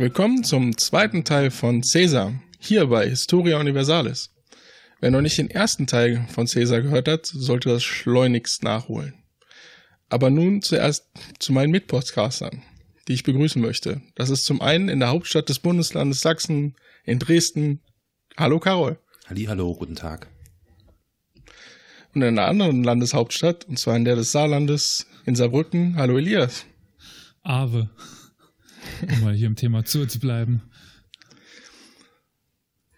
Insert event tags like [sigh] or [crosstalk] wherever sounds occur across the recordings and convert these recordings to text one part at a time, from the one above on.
Willkommen zum zweiten Teil von Caesar, hier bei Historia Universalis. Wer noch nicht den ersten Teil von Caesar gehört hat, sollte das schleunigst nachholen. Aber nun zuerst zu meinen Mitpodcastern, die ich begrüßen möchte. Das ist zum einen in der Hauptstadt des Bundeslandes Sachsen, in Dresden. Hallo Carol. Halli, hallo, guten Tag. Und in einer anderen Landeshauptstadt, und zwar in der des Saarlandes, in Saarbrücken. Hallo Elias. Ave um mal hier im Thema zu, zu bleiben.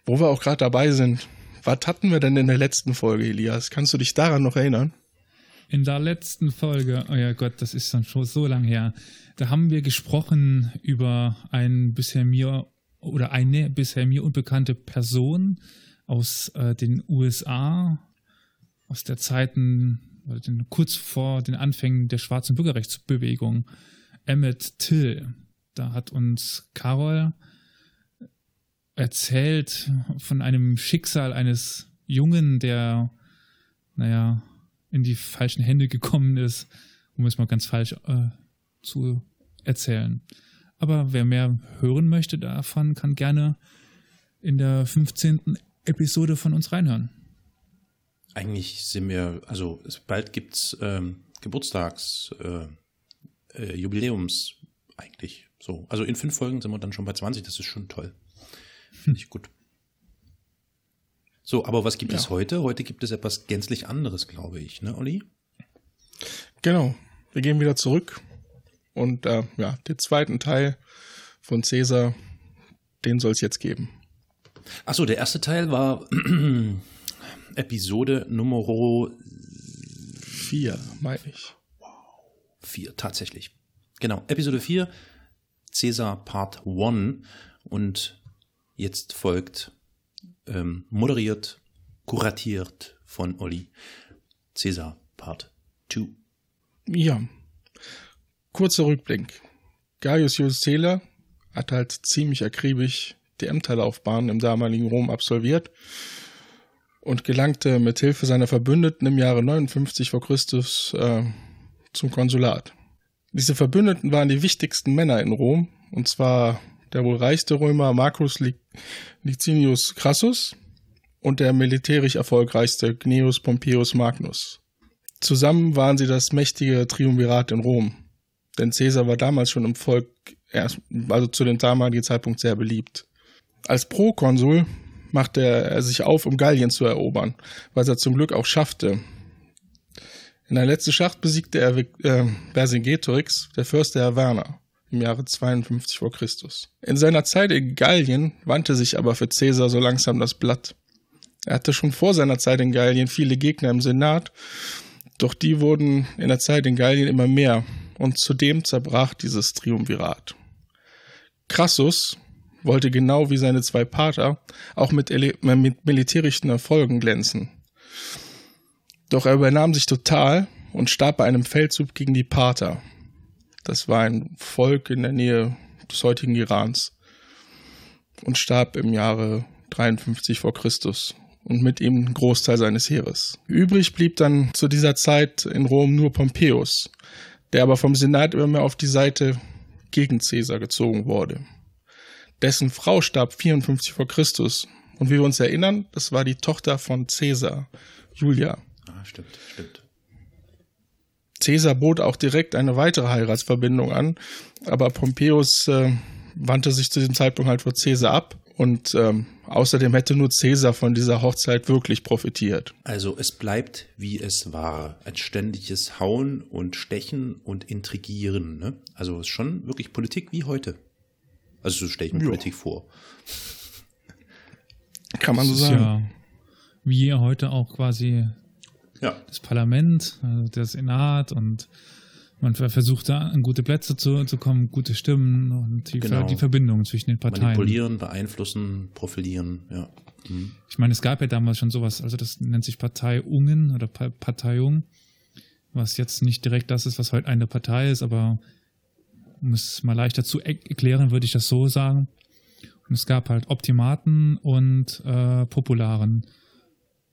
Wo wir auch gerade dabei sind, was hatten wir denn in der letzten Folge, Elias? Kannst du dich daran noch erinnern? In der letzten Folge, oh ja Gott, das ist dann schon so lang her. Da haben wir gesprochen über ein bisher mir oder eine bisher mir unbekannte Person aus äh, den USA, aus der Zeiten, kurz vor den Anfängen der schwarzen Bürgerrechtsbewegung, Emmett Till. Da hat uns Carol erzählt von einem Schicksal eines Jungen, der, naja, in die falschen Hände gekommen ist, um es mal ganz falsch äh, zu erzählen. Aber wer mehr hören möchte davon, kann gerne in der 15. Episode von uns reinhören. Eigentlich sind wir, also bald gibt es ähm, Geburtstags, äh, äh, Jubiläums eigentlich so, also in fünf Folgen sind wir dann schon bei 20, das ist schon toll. Finde ich gut. So, aber was gibt ja. es heute? Heute gibt es etwas gänzlich anderes, glaube ich, ne, Olli? Genau. Wir gehen wieder zurück und äh, ja, den zweiten Teil von Caesar, den soll es jetzt geben. Achso, der erste Teil war [clears throat] Episode Nummer vier, meine ich. Wow. Vier, tatsächlich. Genau, Episode 4 Caesar Part 1 und jetzt folgt ähm, moderiert, kuratiert von Olli Caesar Part 2. Ja, kurzer Rückblick. Gaius Julius Caesar hat halt ziemlich akribisch die Ämterlaufbahn im damaligen Rom absolviert und gelangte mit Hilfe seiner Verbündeten im Jahre 59 vor Christus äh, zum Konsulat. Diese Verbündeten waren die wichtigsten Männer in Rom, und zwar der wohl reichste Römer Marcus Licinius Crassus und der militärisch erfolgreichste Gnaeus Pompeius Magnus. Zusammen waren sie das mächtige Triumvirat in Rom, denn Caesar war damals schon im Volk, also zu dem damaligen Zeitpunkt sehr beliebt. Als Prokonsul machte er sich auf, um Gallien zu erobern, was er zum Glück auch schaffte, in der letzten Schlacht besiegte er äh, der Fürst der Werner, im Jahre 52 vor Christus. In seiner Zeit in Gallien wandte sich aber für Caesar so langsam das Blatt. Er hatte schon vor seiner Zeit in Gallien viele Gegner im Senat, doch die wurden in der Zeit in Gallien immer mehr und zudem zerbrach dieses Triumvirat. Crassus wollte genau wie seine zwei Pater auch mit, mit militärischen Erfolgen glänzen. Doch er übernahm sich total und starb bei einem Feldzug gegen die Parther. Das war ein Volk in der Nähe des heutigen Irans und starb im Jahre 53 vor Christus und mit ihm ein Großteil seines Heeres. Übrig blieb dann zu dieser Zeit in Rom nur Pompeius, der aber vom Senat immer mehr auf die Seite gegen Caesar gezogen wurde. Dessen Frau starb 54 vor Christus und wie wir uns erinnern, das war die Tochter von Caesar, Julia. Stimmt, stimmt. Caesar bot auch direkt eine weitere Heiratsverbindung an, aber Pompeius äh, wandte sich zu dem Zeitpunkt halt vor Caesar ab und ähm, außerdem hätte nur Caesar von dieser Hochzeit wirklich profitiert. Also es bleibt, wie es war. Ein ständiges Hauen und Stechen und Intrigieren. Ne? Also es ist schon wirklich Politik wie heute. Also so stelle ich mir jo. Politik vor. Kann man so sagen. Ja, wie heute auch quasi ja. das Parlament, also der Senat und man versucht da an gute Plätze zu, zu kommen, gute Stimmen und die, genau. die Verbindungen zwischen den Parteien. Manipulieren, beeinflussen, profilieren, ja. Mhm. Ich meine, es gab ja damals schon sowas, also das nennt sich Parteiungen oder pa Parteiung, was jetzt nicht direkt das ist, was heute eine Partei ist, aber um es mal leichter zu erklären, würde ich das so sagen. Und es gab halt Optimaten und äh, Popularen.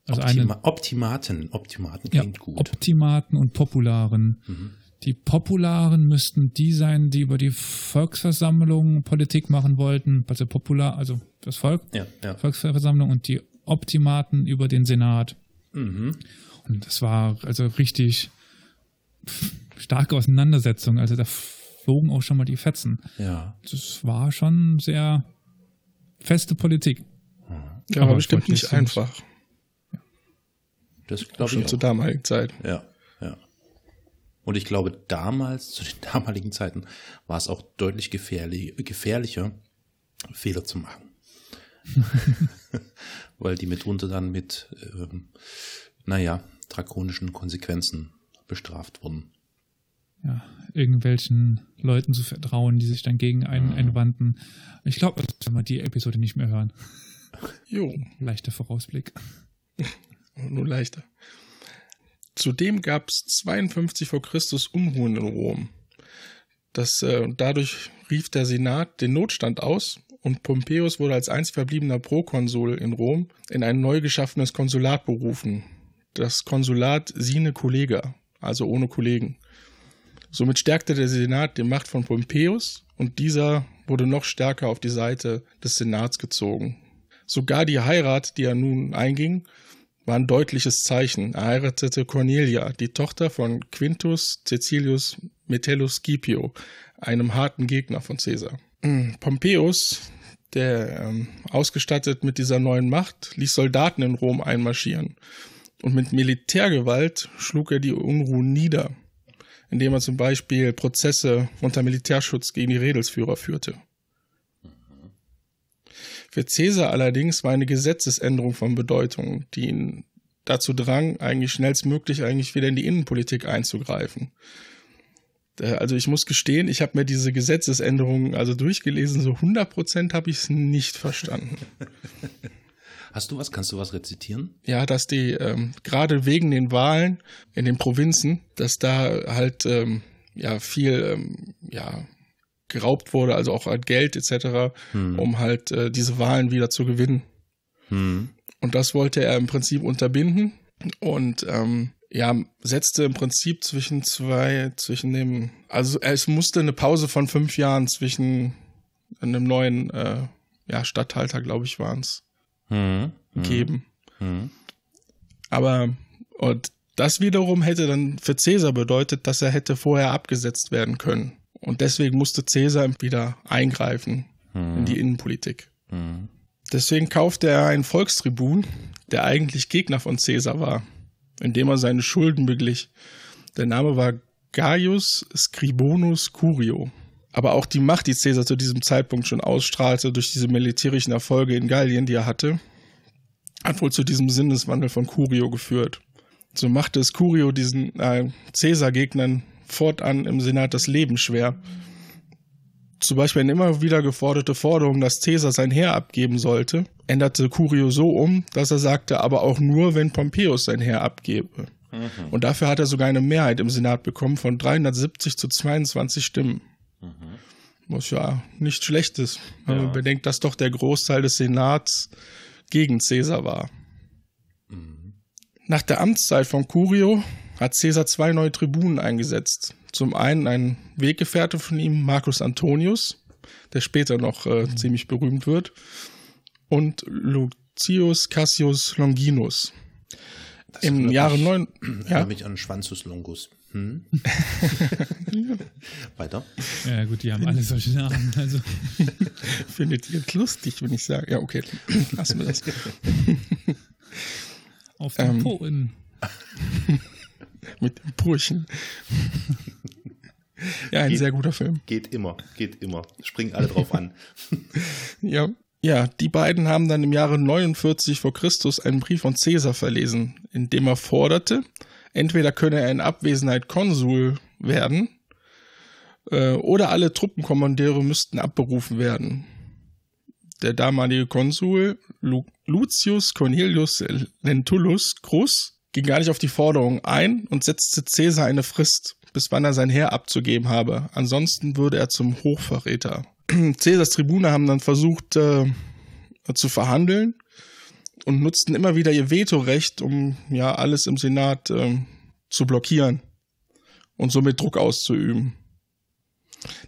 Also Optima eine, Optimaten, Optimaten klingt ja, gut. Optimaten und Popularen. Mhm. Die Popularen müssten die sein, die über die Volksversammlung Politik machen wollten, also popular, also das Volk, Ja, ja. Volksversammlung und die Optimaten über den Senat. Mhm. Und das war also richtig starke Auseinandersetzung. Also da flogen auch schon mal die Fetzen. Ja. Das war schon sehr feste Politik. Ja, Aber aber bestimmt nicht sind- einfach. Das glaube Schon ich zur auch. damaligen Zeit. Ja, ja. Und ich glaube, damals, zu den [laughs] damaligen Zeiten, war es auch deutlich gefährlich, gefährlicher, Fehler zu machen. [laughs] Weil die mitunter dann mit, ähm, naja, drakonischen Konsequenzen bestraft wurden. Ja, irgendwelchen Leuten zu vertrauen, die sich dann gegen einen einwandten. Ich glaube, das werden wir die Episode nicht mehr hören. [laughs] Jo, Leichter Vorausblick. Nur leichter. Zudem gab es 52 vor Christus Unruhen in Rom. Das, äh, dadurch rief der Senat den Notstand aus und Pompeius wurde als einzig verbliebener Prokonsul in Rom in ein neu geschaffenes Konsulat berufen. Das Konsulat sine collega, also ohne Kollegen. Somit stärkte der Senat die Macht von Pompeius und dieser wurde noch stärker auf die Seite des Senats gezogen. Sogar die Heirat, die er nun einging, war ein deutliches Zeichen. Er heiratete Cornelia, die Tochter von Quintus Cecilius Metellus Scipio, einem harten Gegner von Caesar. Mm, Pompeius, der ähm, ausgestattet mit dieser neuen Macht, ließ Soldaten in Rom einmarschieren. Und mit Militärgewalt schlug er die Unruhen nieder, indem er zum Beispiel Prozesse unter Militärschutz gegen die Redelsführer führte. Für Caesar allerdings war eine Gesetzesänderung von Bedeutung, die ihn dazu drang, eigentlich schnellstmöglich eigentlich wieder in die Innenpolitik einzugreifen. Äh, Also ich muss gestehen, ich habe mir diese Gesetzesänderungen also durchgelesen, so 100% habe ich es nicht verstanden. [laughs] Hast du was? Kannst du was rezitieren? Ja, dass die ähm, gerade wegen den Wahlen in den Provinzen, dass da halt ähm, ja viel ähm, ja geraubt wurde, also auch halt Geld etc., um halt äh, diese Wahlen wieder zu gewinnen. Hm. Und das wollte er im Prinzip unterbinden und ähm, ja, setzte im Prinzip zwischen zwei, zwischen dem, also es musste eine Pause von fünf Jahren zwischen einem neuen äh, ja, Statthalter, glaube ich, waren es, Hm. geben. Hm. Aber und das wiederum hätte dann für Caesar bedeutet, dass er hätte vorher abgesetzt werden können. Und deswegen musste Caesar wieder eingreifen in die Innenpolitik. Hm. Deswegen kaufte er einen Volkstribun, der eigentlich Gegner von Caesar war, indem er seine Schulden beglich. Der Name war Gaius Scribonus Curio. Aber auch die Macht, die Caesar zu diesem Zeitpunkt schon ausstrahlte durch diese militärischen Erfolge in Gallien, die er hatte, hat wohl zu diesem Sinneswandel von Curio geführt. So machte es Curio diesen äh, Caesar-Gegnern fortan im Senat das Leben schwer. Zum Beispiel eine immer wieder geforderte Forderung, dass Caesar sein Heer abgeben sollte, änderte Curio so um, dass er sagte, aber auch nur, wenn Pompeius sein Heer abgebe. Und dafür hat er sogar eine Mehrheit im Senat bekommen von 370 zu 22 Stimmen. Was ja nicht schlecht ist, wenn man bedenkt, dass doch der Großteil des Senats gegen Caesar war. Nach der Amtszeit von Curio hat Caesar zwei neue Tribunen eingesetzt. Zum einen ein Weggefährte von ihm, Marcus Antonius, der später noch äh, ziemlich berühmt wird, und Lucius Cassius Longinus. Das Im Jahre mich- neun, [clears throat] Erinnert ja, mich an Schwanzus Longus. Hm? [laughs] Weiter. Ja, gut, die haben alle solche Namen. Also, [laughs] findet ihr lustig, wenn ich sage, ja, okay, lassen wir das. auf den Ähm. Poen. [laughs] Mit dem Burschen. ja, ein sehr guter Film. Geht immer, geht immer. Springen alle drauf an. [laughs] Ja. Ja, die beiden haben dann im Jahre 49 vor Christus einen Brief von Caesar verlesen, in dem er forderte, entweder könne er in Abwesenheit Konsul werden, äh, oder alle Truppenkommandeure müssten abberufen werden. Der damalige Konsul Lu Lucius Cornelius Lentulus Crus ging gar nicht auf die Forderung ein und setzte Caesar eine Frist, bis wann er sein Heer abzugeben habe. Ansonsten würde er zum Hochverräter. [clears throat] Caesars Tribune haben dann versucht äh, zu verhandeln und nutzten immer wieder ihr Vetorecht, um ja alles im Senat ähm, zu blockieren. und somit Druck auszuüben.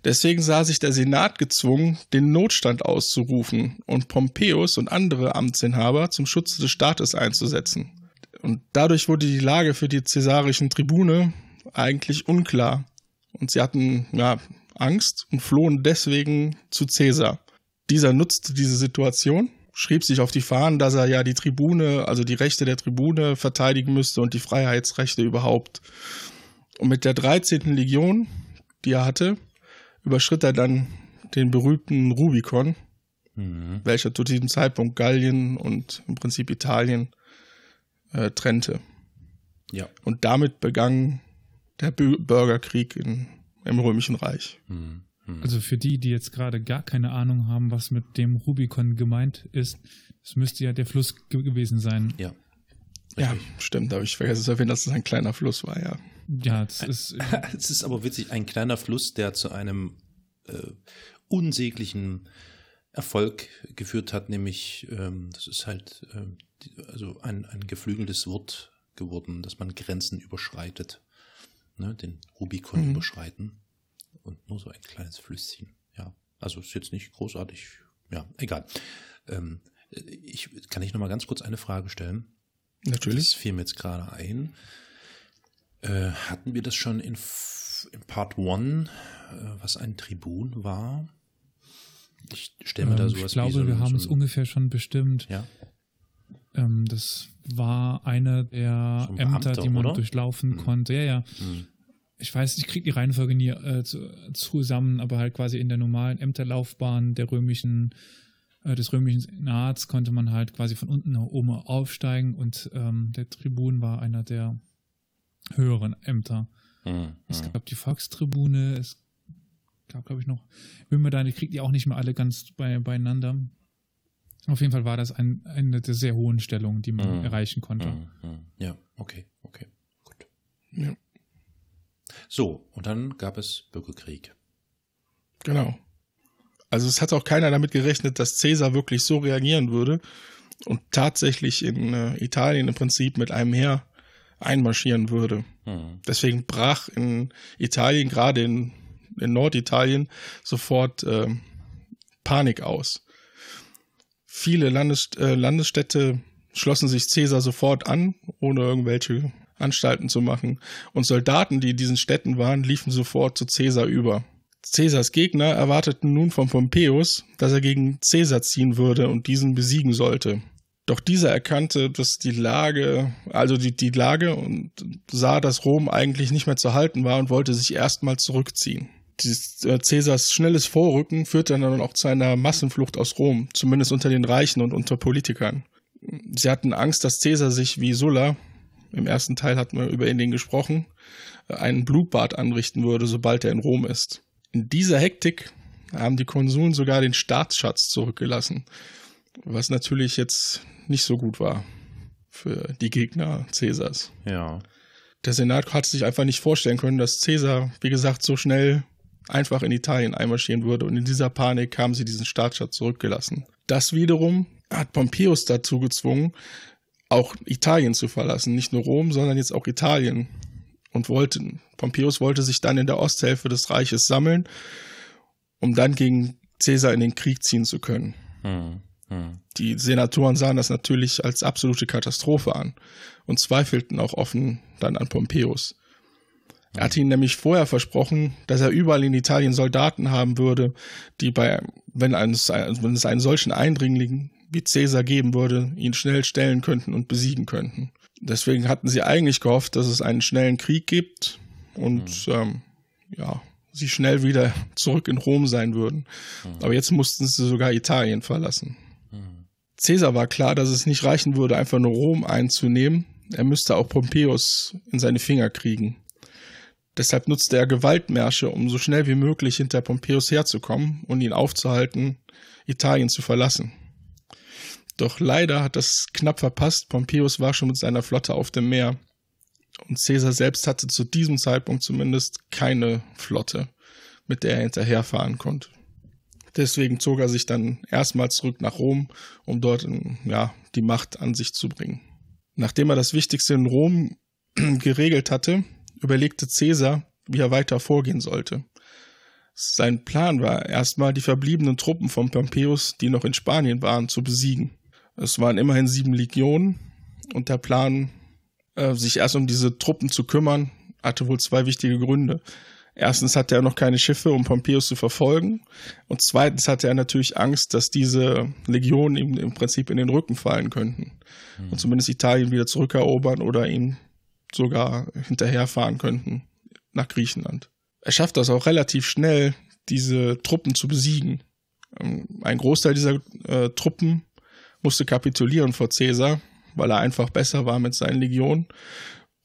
Deswegen sah sich der Senat gezwungen, den Notstand auszurufen und Pompeius und andere Amtsinhaber zum Schutze des Staates einzusetzen. Und dadurch wurde die Lage für die cäsarischen Tribune eigentlich unklar. Und sie hatten ja, Angst und flohen deswegen zu Caesar. Dieser nutzte diese Situation, schrieb sich auf die Fahnen, dass er ja die Tribune, also die Rechte der Tribune verteidigen müsste und die Freiheitsrechte überhaupt. Und mit der 13. Legion, die er hatte, überschritt er dann den berühmten Rubikon, Mhm. welcher zu diesem Zeitpunkt Gallien und im Prinzip Italien äh, trennte. Ja. Und damit begann der Bü- Bürgerkrieg in, im Römischen Reich. Mhm. Mhm. Also für die, die jetzt gerade gar keine Ahnung haben, was mit dem Rubikon gemeint ist, das müsste ja der Fluss ge gewesen sein. ja. Ja, Richtig. stimmt, da habe ich vergessen zu erwähnen, dass es ein kleiner Fluss war, ja. Ja, das ist [laughs] Es ist aber witzig, ein kleiner Fluss, der zu einem äh, unsäglichen Erfolg geführt hat, nämlich ähm, das ist halt ähm, also ein, ein geflügeltes Wort geworden, dass man Grenzen überschreitet, ne, den Rubikon Mhm. überschreiten und nur so ein kleines Flüsschen. Ja, also ist jetzt nicht großartig. Ja, egal. Ähm, ich kann ich noch mal ganz kurz eine Frage stellen. Natürlich. Das fiel mir jetzt gerade ein. Äh, hatten wir das schon in, in Part 1, äh, was ein Tribun war? Ich stelle mir da ähm, sowas ich glaube, so, wir haben so es ungefähr schon bestimmt. Ja, Ähm, das war einer der ein Ämter, Beamter, die man oder? durchlaufen Mhm. konnte. Ja, ja. hm, Ich weiß, ich kriege die Reihenfolge nie äh, zu, zusammen, aber halt quasi in der normalen Ämterlaufbahn der römischen, äh, des römischen Senats konnte man halt quasi von unten nach oben aufsteigen und ähm, der Tribun war einer der höheren Ämter. hm, Es hm. gab die Volkstribune, es gab, glaube ich, noch, bin mir da, ich kriege die auch nicht mehr alle ganz bei, beieinander. Auf jeden Fall war das ein, eine der sehr hohen Stellungen, die man Mhm. erreichen konnte. Hm, hm. Ja, okay, okay, gut. Ja, So, und dann gab es Bürgerkrieg. genau. Also es hat auch keiner damit gerechnet, dass Caesar wirklich so reagieren würde und tatsächlich in äh, Italien im Prinzip mit einem Heer einmarschieren würde. Hm, Deswegen brach in Italien, gerade in, in Norditalien, sofort ähm, Panik aus. Viele Landes, äh, Landesstädte schlossen sich Caesar sofort an, ohne irgendwelche Anstalten zu machen. Und Soldaten, die in diesen Städten waren, liefen sofort zu Caesar über. Caesars Gegner erwarteten nun von Pompeius, dass er gegen Caesar ziehen würde und diesen besiegen sollte. Doch dieser erkannte, dass die Lage, also die, die Lage und sah, dass Rom eigentlich nicht mehr zu halten war und wollte sich erstmal zurückziehen. Dieses, äh, Caesars schnelles Vorrücken führte dann auch zu einer Massenflucht aus Rom, zumindest unter den Reichen und unter Politikern. Sie hatten Angst, dass Caesar sich wie Sulla, im ersten Teil hatten wir über ihn gesprochen, äh, einen Blutbad anrichten würde, sobald er in Rom ist. In dieser Hektik haben die Konsuln sogar den Staatsschatz zurückgelassen, was natürlich jetzt nicht so gut war für die Gegner Cäsars. ja. Der Senat hat sich einfach nicht vorstellen können, dass Cäsar, wie gesagt, so schnell einfach in Italien einmarschieren würde und in dieser Panik haben sie diesen Staatsschatz zurückgelassen. Das wiederum hat Pompeius dazu gezwungen, auch Italien zu verlassen, nicht nur Rom, sondern jetzt auch Italien und wollte, Pompeius wollte sich dann in der Osthälfte des Reiches sammeln, um dann gegen Caesar in den Krieg ziehen zu können. Hm, hm. Die Senatoren sahen das natürlich als absolute Katastrophe an und zweifelten auch offen dann an Pompeius. Er hatte ihnen nämlich vorher versprochen, dass er überall in Italien Soldaten haben würde, die bei, wenn, eines, wenn es einen solchen Eindringling wie Caesar geben würde, ihn schnell stellen könnten und besiegen könnten. Deswegen hatten sie eigentlich gehofft, dass es einen schnellen Krieg gibt und ähm, ja, sie schnell wieder zurück in Rom sein würden. Aber jetzt mussten sie sogar Italien verlassen. Hm. Caesar war klar, dass es nicht reichen würde, einfach nur Rom einzunehmen. Er müsste auch Pompeius in seine Finger kriegen. Deshalb nutzte er Gewaltmärsche, um so schnell wie möglich hinter Pompeius herzukommen und ihn aufzuhalten, Italien zu verlassen. Doch leider hat das knapp verpasst. Pompeius war schon mit seiner Flotte auf dem Meer. Und Caesar selbst hatte zu diesem Zeitpunkt zumindest keine Flotte, mit der er hinterherfahren konnte. Deswegen zog er sich dann erstmal zurück nach Rom, um dort ja, die Macht an sich zu bringen. Nachdem er das Wichtigste in Rom [clears throat] geregelt hatte, überlegte Caesar, wie er weiter vorgehen sollte. Sein Plan war erstmal die verbliebenen Truppen von Pompeius, die noch in Spanien waren, zu besiegen. Es waren immerhin sieben Legionen und der Plan, äh, sich erst um diese Truppen zu kümmern, hatte wohl zwei wichtige Gründe. Erstens hatte er noch keine Schiffe, um Pompeius zu verfolgen. Und zweitens hatte er natürlich Angst, dass diese Legionen ihm im Prinzip in den Rücken fallen könnten. Und zumindest Italien wieder zurückerobern oder ihm sogar hinterherfahren könnten nach Griechenland. Er schafft das auch relativ schnell, diese Truppen zu besiegen. Ähm, Ein Großteil dieser äh, Truppen musste kapitulieren vor Caesar, weil er einfach besser war mit seinen Legionen.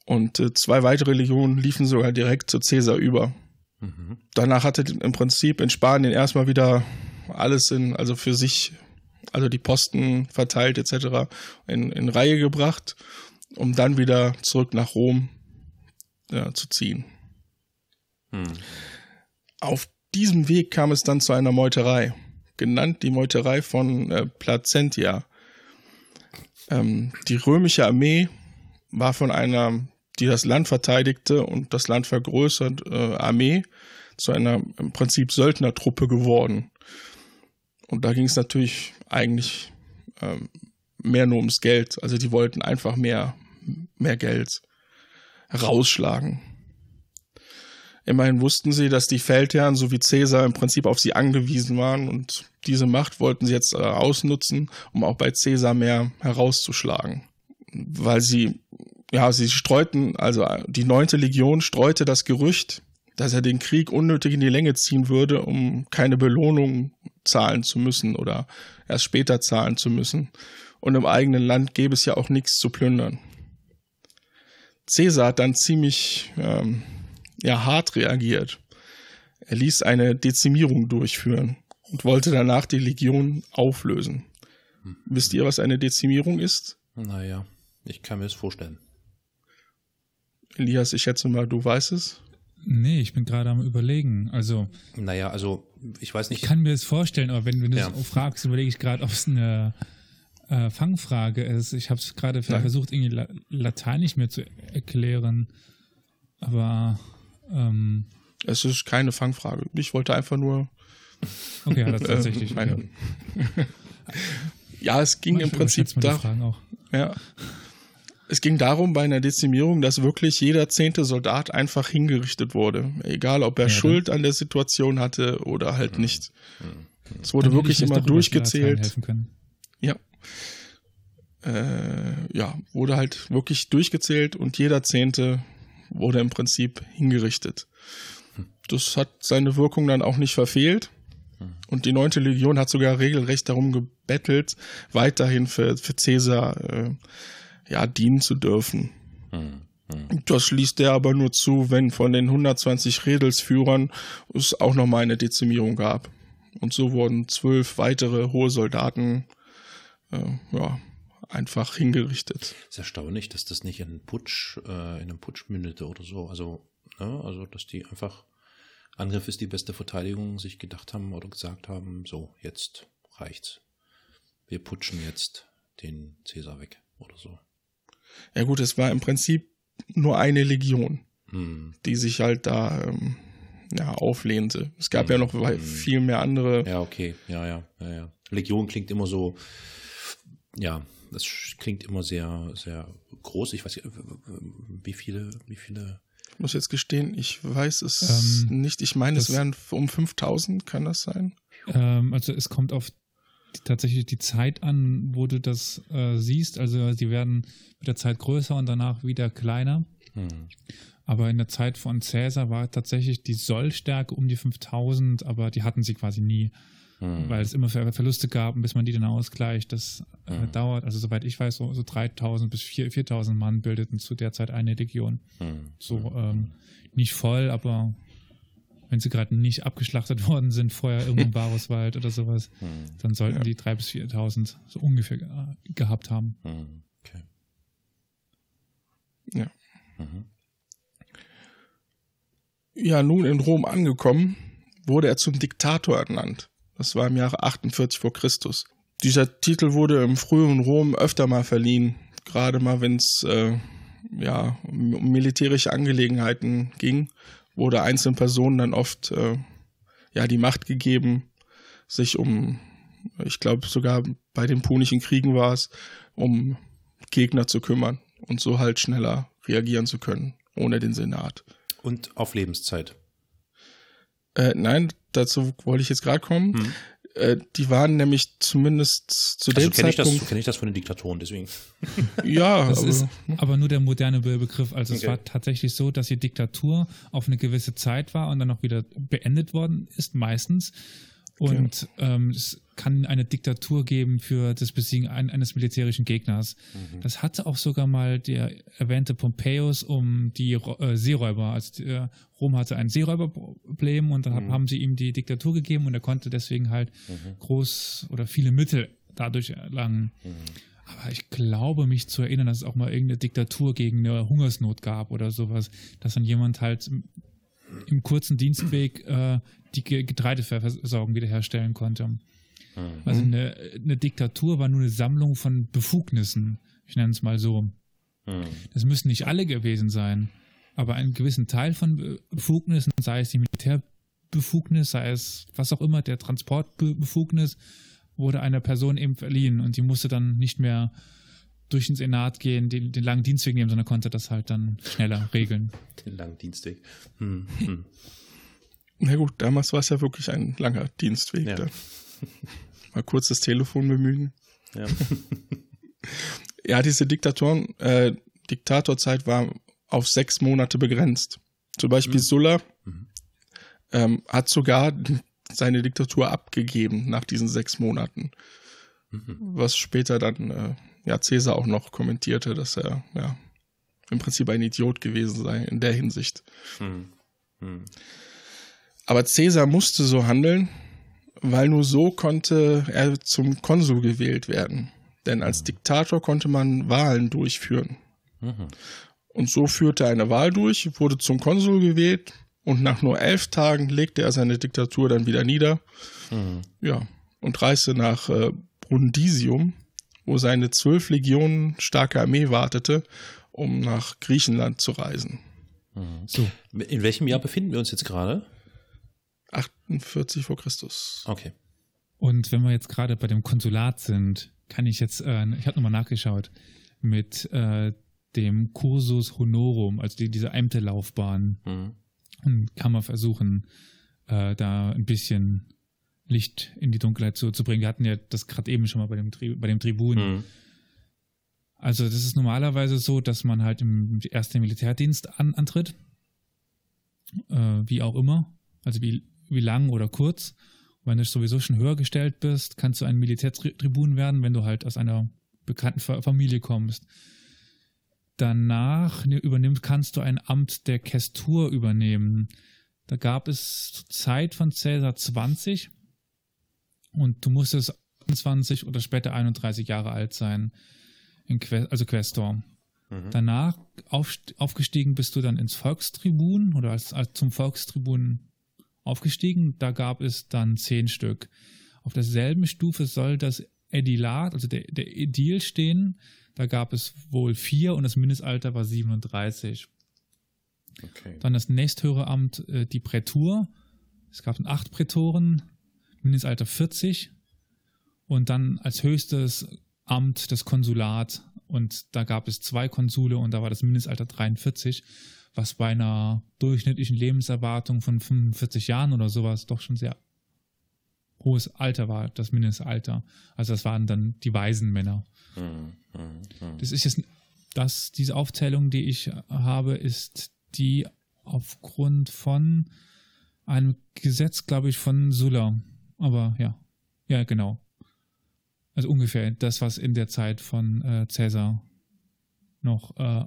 Und äh, zwei weitere Legionen liefen sogar direkt zu Caesar über. Danach hatte im Prinzip in Spanien erstmal wieder alles in, also für sich, also die Posten verteilt etc. in, in Reihe gebracht, um dann wieder zurück nach Rom ja, zu ziehen. Auf diesem Weg kam es dann zu einer Meuterei, genannt die Meuterei von äh, Placentia. Ähm, die römische Armee war von einer, die das Land verteidigte und das Land vergrößert, äh, Armee zu einer im Prinzip Söldnertruppe geworden. Und da ging es natürlich eigentlich ähm, mehr nur ums Geld. Also die wollten einfach mehr, mehr Geld rausschlagen. Immerhin wussten sie, dass die Feldherren sowie Caesar im Prinzip auf sie angewiesen waren und diese Macht wollten sie jetzt äh, ausnutzen, um auch bei Caesar mehr herauszuschlagen. Weil sie, ja, sie streuten, also die neunte Legion streute das Gerücht, dass er den Krieg unnötig in die Länge ziehen würde, um keine Belohnung zahlen zu müssen oder erst später zahlen zu müssen. Und im eigenen Land gäbe es ja auch nichts zu plündern. Caesar hat dann ziemlich ähm, ja, hart reagiert. Er ließ eine Dezimierung durchführen und wollte danach die Legion auflösen. Wisst ihr, was eine Dezimierung ist? Naja, ich kann mir das vorstellen. Elias, ich schätze mal, du weißt es. Nee, ich bin gerade am überlegen. Also, Naja, also ich weiß ich nicht. kann mir das vorstellen, aber wenn, wenn du Ja. das fragst, überlege ich gerade, ob es eine äh, Fangfrage ist. Ich habe es gerade versucht, irgendwie La lateinisch mir zu erklären. Aber, ähm, Es ist keine Fangfrage. Ich wollte einfach nur. okay, ja, das [laughs] äh, tatsächlich. meine, ja, [laughs] es ging im Manchmal Prinzip darum. Ja. Es ging darum bei einer Dezimierung, dass wirklich jeder zehnte Soldat einfach hingerichtet wurde. Egal, ob er Ja, Schuld an der Situation hatte oder halt nicht. Es wurde wirklich ich immer doch über Schlagzeilen durchgezählt. Äh, ja, wurde halt wirklich durchgezählt und jeder Zehnte wurde im Prinzip hingerichtet. Das hat seine Wirkung dann auch nicht verfehlt. Und die neunte Legion hat sogar regelrecht darum gebettelt, weiterhin für, für Caesar äh, ja, dienen zu dürfen. Das schließt er aber nur zu, wenn von den 120 Redelsführern es auch nochmal eine Dezimierung gab. Und so wurden zwölf weitere hohe Soldaten äh, ja, einfach hingerichtet. ist erstaunlich, dass das nicht in einen Putsch, äh, in einem Putsch mündete oder so. Also, ne, also dass die einfach Angriff ist die beste Verteidigung, sich gedacht haben oder gesagt haben, so, jetzt reicht's. Wir putschen jetzt den Cäsar weg oder so. Ja gut, es war im Prinzip nur eine Legion, Hm. die sich halt da ähm, ja, auflehnte. Es gab ja noch wei- viel mehr andere. Ja, okay, ja, ja, ja, ja. Legion klingt immer so, ja, das klingt immer sehr, sehr groß. Ich weiß nicht, wie viele, wie viele Ich muss jetzt gestehen, ich weiß es Ähm, nicht. Ich meine, es wären um 5000, kann das sein? Ähm, also es kommt auf die, tatsächlich die Zeit an, wo du das äh, siehst. Also die werden mit der Zeit größer und danach wieder kleiner. hm. Aber in der Zeit von Caesar war tatsächlich die Sollstärke um die 5000, aber die hatten sie quasi nie, Hm. weil es immer Ver Verluste gab, und bis man die dann ausgleicht. Das äh, dauert, also soweit ich weiß, so, so 3000 bis 4 4000 Mann bildeten zu der Zeit eine Legion. Hm. So ähm, nicht voll, aber wenn sie gerade nicht abgeschlachtet [laughs] worden sind, vorher irgendwo im Varuswald oder sowas, [laughs] Hm. dann sollten Ja. die 3.000 bis 4.000 so ungefähr ge gehabt haben. Hm. Okay. Ja. Mhm. Ja, nun in Rom angekommen, wurde er zum Diktator ernannt. Das war im Jahre 48 vor Christus. Dieser Titel wurde im frühen Rom öfter mal verliehen, gerade mal wenn es äh, ja, um militärische Angelegenheiten ging, wurde einzelnen Personen dann oft äh, ja die Macht gegeben, sich um, ich glaube sogar bei den Punischen Kriegen war es, um Gegner zu kümmern und so halt schneller reagieren zu können, ohne den Senat. Und auf Lebenszeit. Äh, nein, dazu wollte ich jetzt gerade kommen. Hm. Äh, die waren nämlich zumindest zu Also dem kenne ich, das- Zeitpunkt. kenn ich das von den Diktatoren, deswegen. [laughs] [laughs] ja, Das aber, ist aber nur der moderne Be- Begriff. Also es Okay. war tatsächlich so, dass die Diktatur auf eine gewisse Zeit war und dann auch wieder beendet worden ist, meistens. Und ähm, es kann eine Diktatur geben für das Besiegen ein, eines militärischen Gegners. Das hatte auch sogar mal der erwähnte Pompeius um die äh, Seeräuber. Also äh, Rom hatte ein Seeräuberproblem und dann hab- haben sie ihm die Diktatur gegeben und er konnte deswegen halt groß oder viele Mittel dadurch erlangen. Aber ich glaube, mich zu erinnern, dass es auch mal irgendeine Diktatur gegen eine Hungersnot gab oder sowas, dass dann jemand halt im, im kurzen Dienstweg äh, die Ge- Getreideversorgung wiederherstellen konnte. Also eine, eine Diktatur war nur eine Sammlung von Befugnissen, ich nenne es mal so. Das müssen nicht alle gewesen sein, aber einen gewissen Teil von Be- Befugnissen, sei es die Militärbefugnis, sei es was auch immer, der Transportbefugnis, wurde einer Person eben verliehen und die musste dann nicht mehr durch den Senat gehen, den, den langen Dienstweg nehmen, sondern konnte das halt dann schneller regeln. Den langen Dienstweg. Hm, hm. [laughs] na gut, damals war es ja wirklich ein langer Dienstweg. Ja. Da. [laughs] Mal kurz das Telefon bemühen. Ja. [laughs] Ja, diese Diktatoren, äh, Diktatorzeit war auf sechs Monate begrenzt. Zum Beispiel Sulla ähm, hat sogar seine Diktatur abgegeben nach diesen sechs Monaten. Was später dann äh, ja Caesar auch noch kommentierte, dass er ja im Prinzip ein Idiot gewesen sei in der Hinsicht. Hm. Aber Caesar musste so handeln, weil nur so konnte er zum Konsul gewählt werden. Denn als Diktator konnte man Wahlen durchführen. Mhm. Und so führte er eine Wahl durch, wurde zum Konsul gewählt und nach nur elf Tagen legte er seine Diktatur dann wieder nieder. Mhm. Ja, und reiste nach äh, Brundisium, wo seine zwölf Legionen starke Armee wartete, um nach Griechenland zu reisen. So, In welchem Jahr befinden wir uns jetzt gerade? 48 vor Christus. Okay. und wenn wir jetzt gerade bei dem Konsulat sind, kann ich jetzt, äh, ich habe nochmal nachgeschaut, mit äh, dem Cursus Honorum, also die, diese Ämterlaufbahn, Hm. und kann man versuchen, äh, da ein bisschen Licht in die Dunkelheit zu, zu bringen. Wir hatten ja das gerade eben schon mal bei dem, Tri bei dem Tribun. Hm. Also das ist normalerweise so, dass man halt im ersten Militärdienst an, antritt, äh, wie auch immer, also wie, wie lang oder kurz. Und wenn du sowieso schon höher gestellt bist, kannst du ein Militärtribun werden, wenn du halt aus einer bekannten Fa- Familie kommst. Danach ne- übernimmst, kannst du ein Amt der Kästur übernehmen. Da gab es zur Zeit von Cäsar 20 und du musstest 20 oder später 31 Jahre alt sein, in Que also Questor. Mhm. Danach aufgestiegen bist du dann ins Volkstribun oder als, als zum Volkstribun aufgestiegen. Da gab es dann zehn Stück. Auf derselben Stufe soll das Edilat, also der, der Edil stehen. Da gab es wohl vier und das Mindestalter war 37. Okay. Dann das nächsthöhere Amt, äh, die Prätur. Es gab acht Prätoren, Mindestalter 40. Und dann als höchstes Amt das Konsulat. Und da gab es zwei Konsule und da war das Mindestalter 43, was bei einer durchschnittlichen Lebenserwartung von 45 Jahren oder sowas doch schon sehr hohes Alter war, das Mindestalter. Also das waren dann die weisen Männer. Hm. Hm. Hm. Das ist jetzt, das, diese Aufzählung, die ich habe, ist die aufgrund von einem Gesetz, glaube ich, von Sulla. Aber ja, ja, genau. Also ungefähr das, was in der Zeit von äh, Cäsar noch äh,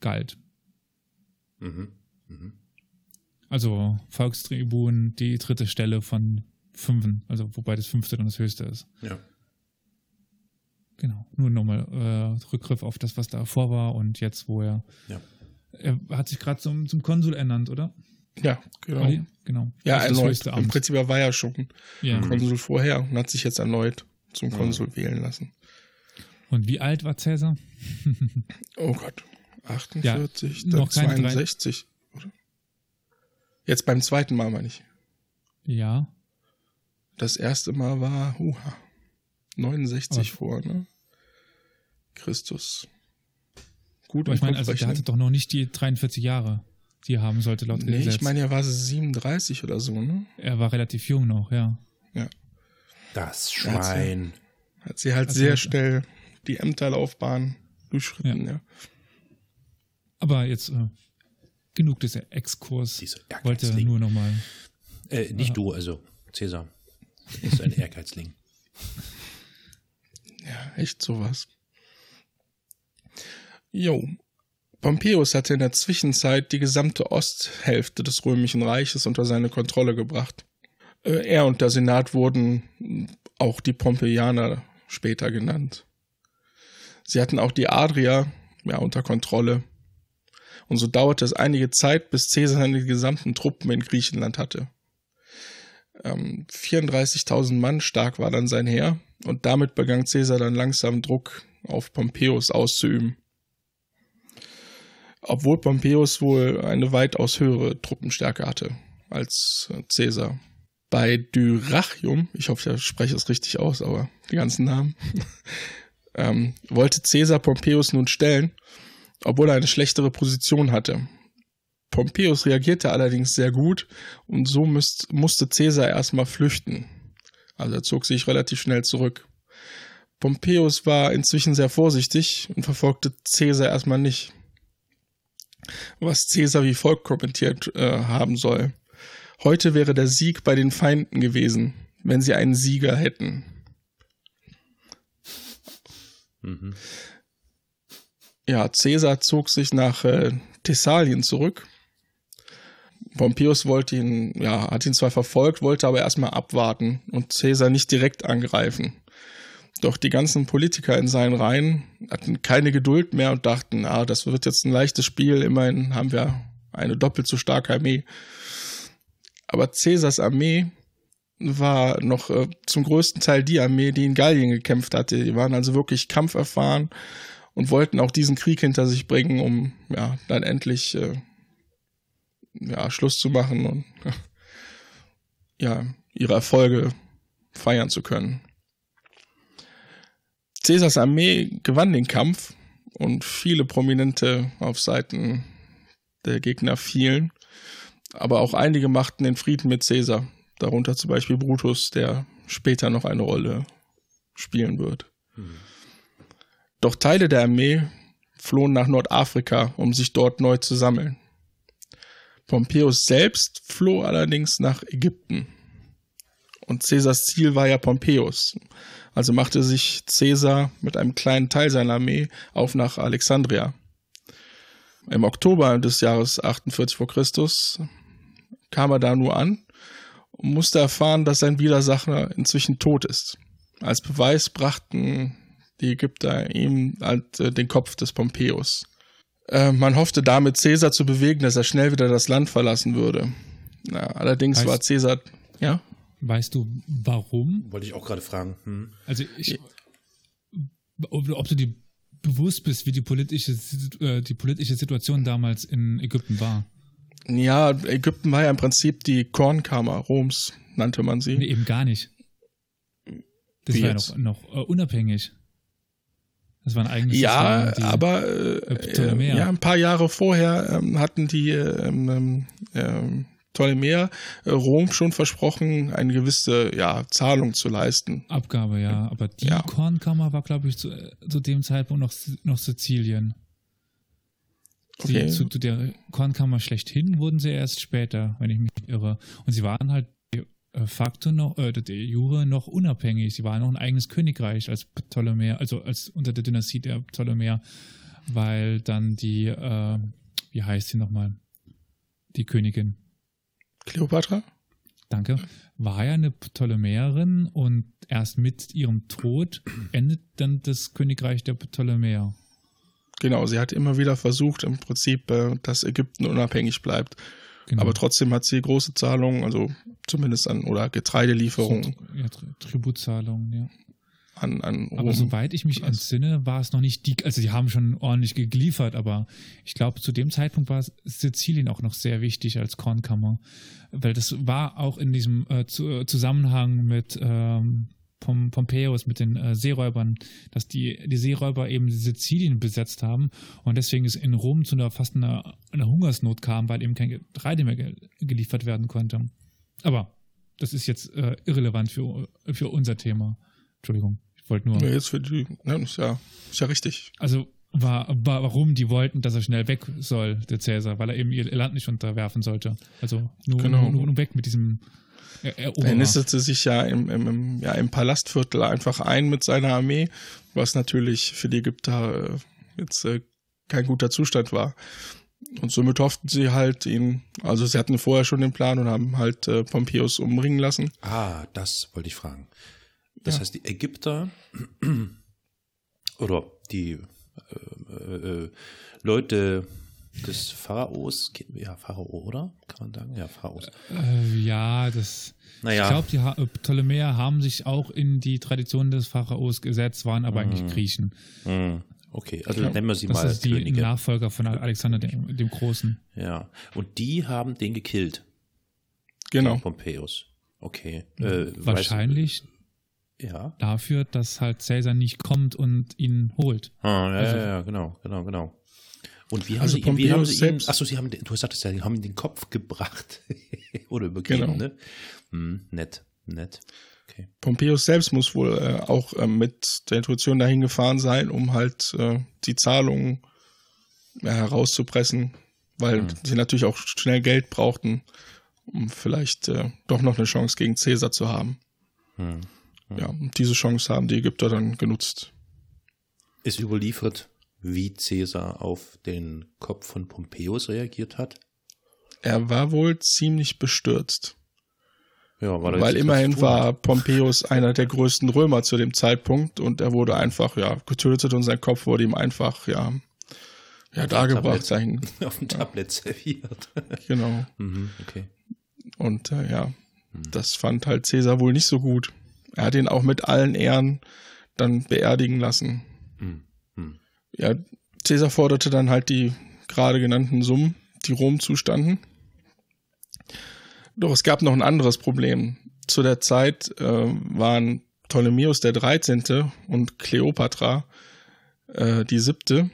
galt. Mhm. Mhm. Also Volkstribun, die dritte Stelle von fünfen, also wobei das fünfte dann das höchste ist. Ja. Genau. Nur nochmal äh, Rückgriff auf das, was davor war und jetzt, wo er. Ja. Er hat sich gerade zum, zum Konsul ernannt, oder? Ja, genau. Olli? Genau. Ja, Das ist das erneut. höchste Im. Prinzip war er ja schon Ja. Konsul vorher und hat sich jetzt erneut zum Konsul wählen lassen. Und wie alt war Cäsar? [laughs] Oh Gott. 48, Ja, dann noch keine drei- 62. Jetzt beim zweiten Mal meine ich. Ja. Das erste Mal war, huha, 69 Aber- vor, ne? Christus. Gut Aber ich meine, also der hatte doch noch nicht die 43 Jahre, die er haben sollte laut Nee, Gesetz. ich meine, er war 37 oder so, ne? er war relativ jung noch, ja. Das Schwein. Hat sie halt Also- sehr schnell die Ämterlaufbahn durchschritten, ja. Aber jetzt äh, genug dieser Exkurs. Dieser Wollte Ehrgeizling. nur noch mal. Äh, nicht du, also Cäsar. Ist ein [laughs] Ehrgeizling. Ja, echt sowas. Jo. Pompeius hatte in der Zwischenzeit die gesamte Osthälfte des Römischen Reiches unter seine Kontrolle gebracht. Äh, Er und der Senat wurden auch die Pompeianer später genannt. Sie hatten auch die Adria ja, unter Kontrolle. Und so dauerte es einige Zeit, bis Caesar seine gesamten Truppen in Griechenland hatte. Ähm, 34.000 Mann stark war dann sein Heer und damit begann Caesar dann langsam Druck auf Pompeius auszuüben. Obwohl Pompeius wohl eine weitaus höhere Truppenstärke hatte als äh, Caesar. Bei Dyrrhachium, ich hoffe, ich spreche es richtig aus, aber die ganzen Namen, [laughs] ähm, wollte Caesar Pompeius nun stellen, obwohl er eine schlechtere Position hatte. Pompeius reagierte allerdings sehr gut und so müsst, musste Caesar erstmal flüchten. Also er zog sich relativ schnell zurück. Pompeius war inzwischen sehr vorsichtig und verfolgte Caesar erstmal nicht. Was Caesar wie folgt kommentiert äh, haben soll. Heute wäre der Sieg bei den Feinden gewesen, wenn sie einen Sieger hätten. Mhm. Ja, Caesar zog sich nach äh, Thessalien zurück. Pompeius wollte ihn, ja, hat ihn zwar verfolgt, wollte aber erstmal abwarten und Caesar nicht direkt angreifen. Doch die ganzen Politiker in seinen Reihen hatten keine Geduld mehr und dachten, ah, das wird jetzt ein leichtes Spiel, immerhin haben wir eine doppelt so starke Armee. Aber Caesars Armee war noch äh, zum größten Teil die Armee, die in Gallien gekämpft hatte. Die waren also wirklich kampferfahren und wollten auch diesen Krieg hinter sich bringen, um ja dann endlich äh, ja, Schluss zu machen und [laughs] ja, ihre Erfolge feiern zu können. Caesars Armee gewann den Kampf und viele Prominente auf Seiten der Gegner fielen, aber auch einige machten den Frieden mit Caesar, darunter zum Beispiel Brutus, der später noch eine Rolle spielen wird. Doch Teile der Armee flohen nach Nordafrika, um sich dort neu zu sammeln. Pompeius selbst floh allerdings nach Ägypten. Und Caesars Ziel war ja Pompeius. Also machte sich Caesar mit einem kleinen Teil seiner Armee auf nach Alexandria. Im Oktober des Jahres 48 vor Christus kam er da nur an und musste erfahren, dass sein Widersacher inzwischen tot ist. Als Beweis brachten die Ägypter ihm halt, äh, den Kopf des Pompeius. Äh, man hoffte damit Caesar zu bewegen, dass er schnell wieder das Land verlassen würde. Na, allerdings Heißt- war Caesar, ja, Weißt du, warum? Wollte ich auch gerade fragen. Hm. Also ich, ob, ob du dir bewusst bist, wie die politische, äh, die politische Situation damals in Ägypten war. ja, Ägypten war ja im Prinzip die Kornkammer Roms, nannte man sie. Nee, eben gar nicht. Das Wie war ja noch, noch äh, unabhängig. Das waren eigentlich Ja, die, aber äh, äh, ja, ein paar Jahre vorher ähm, hatten die ähm, ähm, ähm, Ptolemäer äh, Rom schon versprochen, eine gewisse ja, Zahlung zu leisten. Abgabe, ja. Aber die Ja. Kornkammer war, glaube ich, zu, äh, zu dem Zeitpunkt noch, noch Sizilien. Okay. Die, zu, zu der Kornkammer schlechthin wurden sie erst später, wenn ich mich nicht irre. Und sie waren halt facto noch, äh, de jure noch unabhängig. Sie waren noch ein eigenes Königreich als Ptolemäer, also als unter der Dynastie der Ptolemäer, weil dann die, äh, wie heißt sie nochmal? Die Königin. Kleopatra? Danke. War ja eine Ptolemäerin und erst mit ihrem Tod endet dann das Königreich der Ptolemäer. Genau, sie hat immer wieder versucht, im Prinzip, äh, dass Ägypten unabhängig bleibt. Genau. Aber trotzdem hat sie große Zahlungen, also zumindest an, oder Getreidelieferungen. Ja, Tri- Tributzahlungen, ja. an, an. Aber soweit ich mich entsinne, war es noch nicht die, also die haben schon ordentlich geliefert, aber ich glaube, zu dem Zeitpunkt war Sizilien auch noch sehr wichtig als Kornkammer, weil das war auch in diesem äh, zu, Zusammenhang mit ähm, Pom Pompeius, mit den äh, Seeräubern, dass die, die Seeräuber eben Sizilien besetzt haben und deswegen es in Rom zu einer fast einer, einer Hungersnot kam, weil eben kein Getreide mehr ge geliefert werden konnte. Aber das ist jetzt äh, irrelevant für, für unser Thema. Entschuldigung. Ich wollte nur. Ja, jetzt für die, ne, ist ja, ist ja richtig. Also war, war, warum die wollten, dass er schnell weg soll, der Cäsar, weil er eben ihr Land nicht unterwerfen sollte. Also nur, Genau. nur, nur weg mit diesem Eroberer. Er nistete sich ja im, im, im, ja im Palastviertel einfach ein mit seiner Armee, was natürlich für die Ägypter äh, jetzt äh, kein guter Zustand war. Und somit hofften sie halt ihn, also sie hatten vorher schon den Plan und haben halt äh, Pompeius umbringen lassen. Ah, das wollte ich fragen. Das Ja. heißt, die Ägypter [clears throat] oder die äh, äh, Leute des Pharaos, ja, Pharao, oder? Kann man sagen? Ja, Pharaos. Äh, ja, das. Naja. Ich glaube, die ha äh, Ptolemäer haben sich auch in die Tradition des Pharaos gesetzt, waren aber eigentlich Griechen. Hm, Okay, also Ja, nennen wir sie Das mal ist die Könige. Nachfolger von Alexander dem, dem Großen. Ja, und die haben den gekillt, Genau. Pompeius. Okay. Äh, Wahrscheinlich Weißt, ja. dafür, dass halt Caesar nicht kommt und ihn holt. Ah, ja, Also- ja, ja, genau, genau, genau. Und wie haben Also sie ihn, wie haben Pompeius sie ihn, selbst- achso, sie haben, den- du sagtest ja, die haben ihm den Kopf gebracht. [laughs] Oder übergeben, Genau. ne? Hm, nett, nett. Okay. Pompeius selbst muss wohl äh, auch äh, mit der Intuition dahin gefahren sein, um halt äh, die Zahlungen herauszupressen, weil sie natürlich auch schnell Geld brauchten, um vielleicht äh, doch noch eine Chance gegen Caesar zu haben. Hm. Ja, und diese Chance haben die Ägypter dann genutzt. Ist überliefert, wie Caesar auf den Kopf von Pompeius reagiert hat? Er war wohl ziemlich bestürzt, Ja, weil, er weil immerhin war. Pompeius einer der größten Römer zu dem Zeitpunkt und er wurde einfach ja getötet und sein Kopf wurde ihm einfach ja ja dargebracht dahin. auf dem [laughs] Tablett serviert. [laughs] Genau. mhm, okay. Und äh, ja, das fand halt Cäsar wohl nicht so gut. Er hat ihn auch mit allen Ehren dann beerdigen lassen. Hm, hm. Ja, Cäsar forderte dann halt die gerade genannten Summen, die Rom zustanden. Doch es gab noch ein anderes Problem. Zu der Zeit äh, waren Ptolemäus der 13. und Kleopatra äh, die siebte.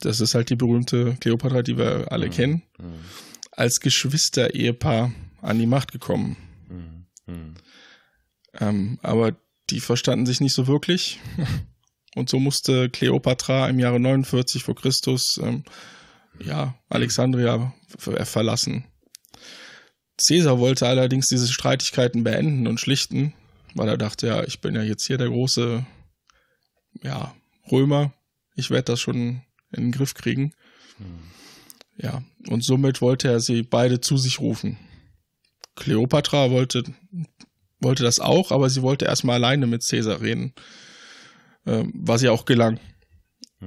Das ist halt die berühmte Kleopatra, die wir alle kennen. Als Geschwister-Ehepaar an die Macht gekommen. Hm, hm. Ähm, aber die verstanden sich nicht so wirklich. [laughs] Und so musste Kleopatra im Jahre 49 vor Christus ähm, ja, Alexandria ver verlassen. Caesar wollte allerdings diese Streitigkeiten beenden und schlichten, weil er dachte, ja, ich bin ja jetzt hier der große ja, Römer, ich werde das schon in den Griff kriegen. Ja, und somit wollte er sie beide zu sich rufen. Kleopatra wollte wollte das auch, aber sie wollte erstmal alleine mit Caesar reden. Ähm, was ihr auch gelang.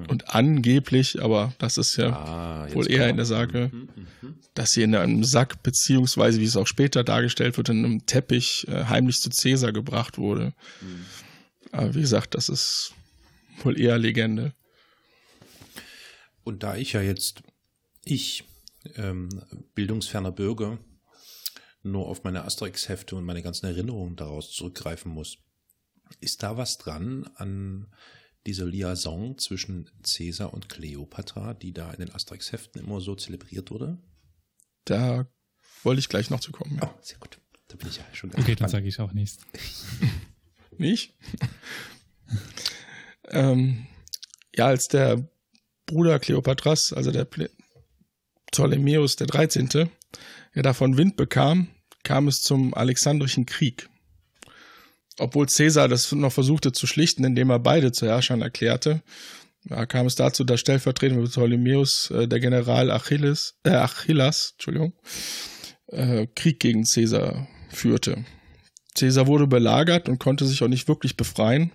Und angeblich, aber das ist ja Ah, wohl eher in der. Sage, Mhm, mhm. dass sie in einem Sack, beziehungsweise wie es auch später dargestellt wird, in einem Teppich äh, heimlich zu Caesar gebracht wurde. Aber wie gesagt, das ist wohl eher Legende. Und da ich ja jetzt, ich, ähm, bildungsferner Bürger, nur auf meine Asterix-Hefte und meine ganzen Erinnerungen daraus zurückgreifen muss, ist da was dran an dieser Liaison zwischen Caesar und Kleopatra, die da in den Asterix-Heften immer so zelebriert wurde? Da wollte ich gleich noch zu kommen. Ja. Oh, sehr gut. Da bin ich ja schon Okay, dann gespannt. sage ich auch nichts. [laughs] Nicht? [laughs] ähm, ja, als der Bruder Kleopatras, also der Ple- Ptolemäus der 13., ja davon Wind bekam, kam es zum Alexandrischen Krieg. Obwohl Caesar das noch versuchte zu schlichten, indem er beide zu Herrschern erklärte, ja, kam es dazu, dass stellvertretend für Ptolemäus äh, der General Achilles, äh, Achillas, Entschuldigung, äh, Krieg gegen Caesar führte. Caesar wurde belagert und konnte sich auch nicht wirklich befreien.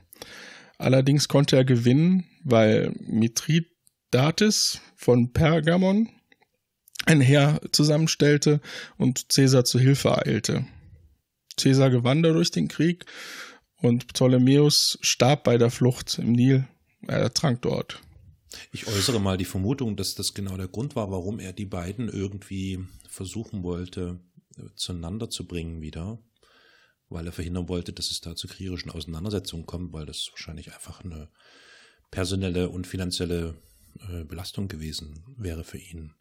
Allerdings konnte er gewinnen, weil Mithridates von Pergamon ein Heer zusammenstellte und Caesar zu Hilfe eilte. Caesar gewann dadurch den Krieg und Ptolemäus starb bei der Flucht im Nil. Er ertrank dort. Ich äußere mal die Vermutung, dass das genau der Grund war, warum er die beiden irgendwie versuchen wollte, äh, zueinander zu bringen wieder. Weil er verhindern wollte, dass es da zu kriegerischen Auseinandersetzungen kommt, weil das wahrscheinlich einfach eine personelle und finanzielle äh, Belastung gewesen wäre für ihn.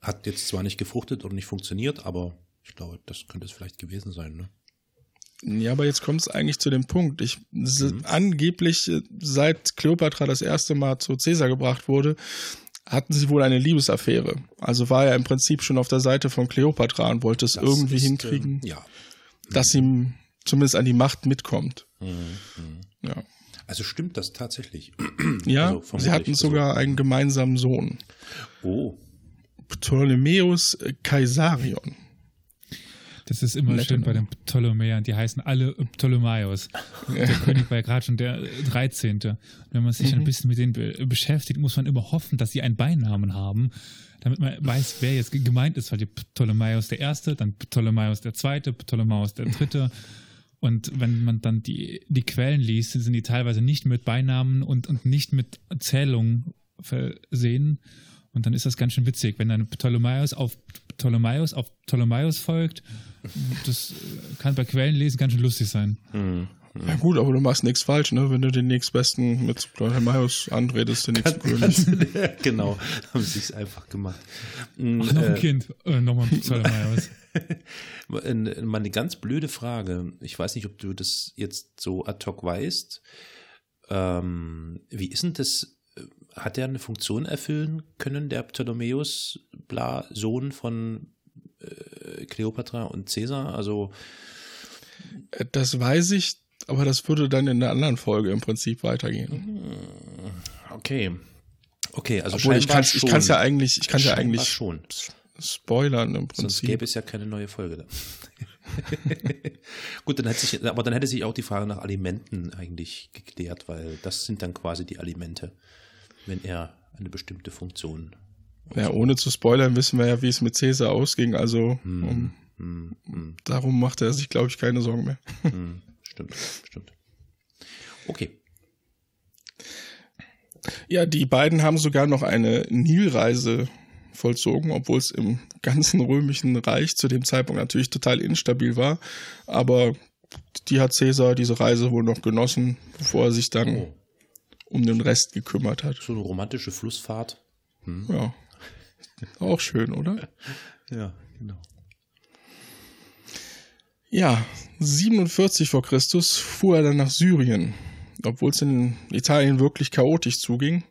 Hat jetzt zwar nicht gefruchtet oder nicht funktioniert, aber ich glaube, das könnte es vielleicht gewesen sein. Ne? Ja, aber jetzt kommt es eigentlich zu dem Punkt. Ich, mhm. Angeblich, äh, seit Kleopatra das erste Mal zu Caesar gebracht wurde, hatten sie wohl eine Liebesaffäre. Also war er im Prinzip schon auf der Seite von Kleopatra und wollte es das irgendwie ist, hinkriegen, ähm, ja. dass ihm zumindest an die Macht mitkommt. Mhm. mhm. Ja. Also stimmt das tatsächlich? [clears throat] Ja, also sie hatten sogar also. einen gemeinsamen Sohn. Oh. Ptolemäus Caesarion. Das ist immer schön bei den Ptolemäern. Die heißen alle Ptolemaios. Der [laughs] König war ja gerade schon der 13. Und wenn man sich mhm. ein bisschen mit denen be beschäftigt, muss man immer hoffen, dass sie einen Beinamen haben, damit man weiß, wer jetzt gemeint ist. Weil die Ptolemaios der Erste, dann Ptolemaios der Zweite, Ptolemaios der Dritte. Und wenn man dann die, die Quellen liest, sind die teilweise nicht mit Beinamen und, und nicht mit Zählungen versehen. Und dann ist das ganz schön witzig, wenn dann Ptolemaios auf Ptolemaios auf Ptolemaios folgt. Das kann bei Quellenlesen ganz schön lustig sein. Hm. Ja gut, aber du machst nichts falsch, ne? Wenn du den nächstbesten mit Ptolemaios anredest, den nächsten König. [laughs] genau, haben sie es einfach gemacht. Ach, noch ein äh, Kind, äh, nochmal Ptolemaios. [laughs] mal eine ganz blöde Frage. Ich weiß nicht, ob du das jetzt so ad hoc weißt. Ähm, wie ist denn das hat er eine Funktion erfüllen können, der Ptolemäus, bla, Sohn von äh, Kleopatra und Caesar? Also. Äh, das weiß ich, aber das würde dann in der anderen Folge im Prinzip weitergehen. Hm, okay. Okay, also Obwohl ich kann es ich ja eigentlich, ich kann ja eigentlich schon. spoilern im Prinzip. Sonst gäbe es ja keine neue Folge. Da. [laughs] Gut, dann hätte sich, aber dann hätte sich auch die Frage nach Alimenten eigentlich geklärt, weil das sind dann quasi die Alimente wenn er eine bestimmte Funktion. Ja, ohne zu spoilern, wissen wir ja, wie es mit Cäsar ausging. Also hm, um, hm. darum macht er sich, glaube ich, keine Sorgen mehr. [laughs] Hm, stimmt, stimmt. Okay. Ja, die beiden haben sogar noch eine Nilreise vollzogen, obwohl es im ganzen römischen Reich zu dem Zeitpunkt natürlich total instabil war. Aber die hat Cäsar diese Reise wohl noch genossen, bevor er sich dann oh um den Rest gekümmert hat. So eine romantische Flussfahrt. Hm. Ja. Auch schön, oder? [laughs] ja, genau. Ja, 47 vor Christus fuhr er dann nach Syrien, obwohl es in Italien wirklich chaotisch zuging,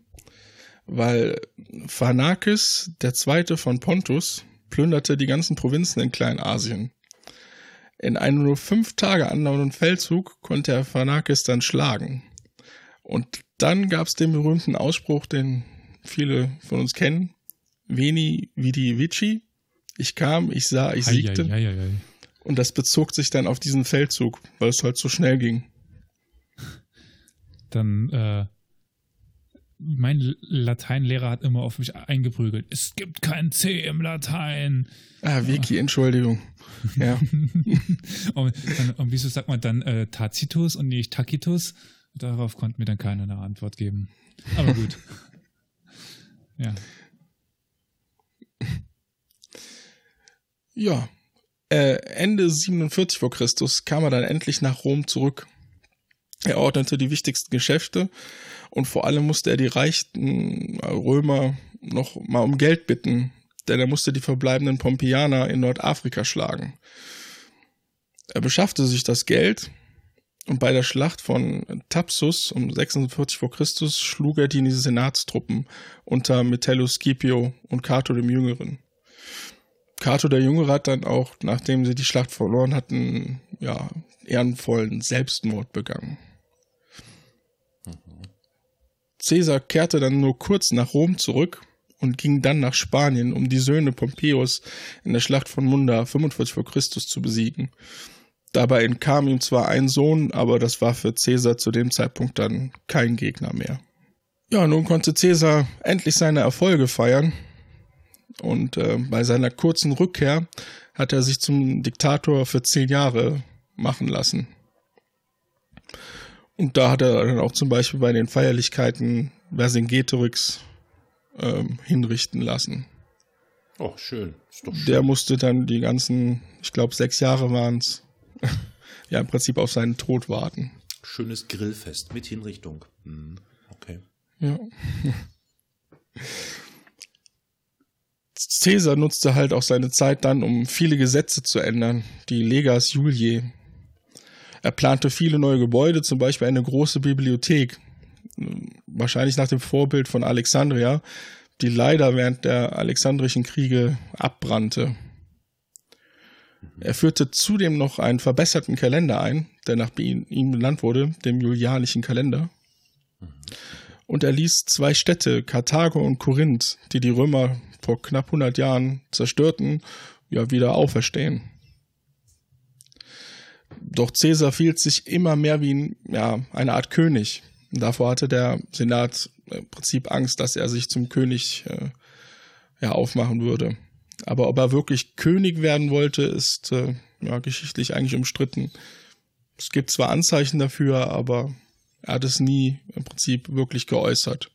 weil Pharnakes, der zweite von Pontus, plünderte die ganzen Provinzen in Kleinasien. In einem nur fünf Tage andauernden Feldzug konnte er Pharnakes dann schlagen. Und dann gab es den berühmten Ausspruch, den viele von uns kennen. Veni vidi vici. Ich kam, ich sah, ich siegte. Ei, ei, ei, Und das bezog sich dann auf diesen Feldzug, weil es halt so schnell ging. Dann, äh, mein Lateinlehrer hat immer auf mich eingeprügelt. Es gibt kein C im Latein. Ah, Vicky, Entschuldigung. [laughs] Ja. und, dann, und wieso sagt man dann äh, Tacitus und nicht Tacitus? Darauf konnte mir dann keiner eine Antwort geben. Aber gut. [laughs] ja. Ja. Äh, Ende 47 vor Christus kam er dann endlich nach Rom zurück. Er ordnete die wichtigsten Geschäfte und vor allem musste er die reichen Römer noch mal um Geld bitten, denn er musste die verbleibenden Pompeianer in Nordafrika schlagen. Er beschaffte sich das Geld und bei der Schlacht von Thapsus um 46 vor Christus schlug er die Senatstruppen unter Metellus Scipio und Cato dem Jüngeren. Cato der Jüngere hat dann auch, nachdem sie die Schlacht verloren hatten, ja, ehrenvollen Selbstmord begangen. Caesar kehrte dann nur kurz nach Rom zurück und ging dann nach Spanien, um die Söhne Pompeius in der Schlacht von Munda 45 vor Christus zu besiegen. Dabei entkam ihm zwar ein Sohn, aber das war für Caesar zu dem Zeitpunkt dann kein Gegner mehr. Ja, nun konnte Caesar endlich seine Erfolge feiern und äh, bei seiner kurzen Rückkehr hat er sich zum Diktator für zehn Jahre machen lassen. Und da hat er dann auch zum Beispiel bei den Feierlichkeiten Vercingetorix ähm, hinrichten lassen. Oh, schön. Schön. Der musste dann die ganzen, ich glaube sechs Jahre waren es, [laughs] ja im Prinzip auf seinen Tod warten. Schönes Grillfest mit Hinrichtung. Hm, okay. Ja. Caesar nutzte halt auch seine Zeit dann, um viele Gesetze zu ändern, die Legas Juliae. Er plante viele neue Gebäude, zum Beispiel eine große Bibliothek, wahrscheinlich nach dem Vorbild von Alexandria, die leider während der Alexandrischen Kriege abbrannte. Er führte zudem noch einen verbesserten Kalender ein, der nach ihm benannt wurde, dem Julianischen Kalender. Und er ließ zwei Städte, Karthago und Korinth, die die Römer vor knapp 100 Jahren zerstörten, ja wieder auferstehen. Doch Caesar fühlt sich immer mehr wie ein, ja, eine Art König. Davor hatte der Senat im Prinzip Angst, dass er sich zum König äh, ja, aufmachen würde. Aber ob er wirklich König werden wollte, ist äh, ja, geschichtlich eigentlich umstritten. Es gibt zwar Anzeichen dafür, aber er hat es nie im Prinzip wirklich geäußert.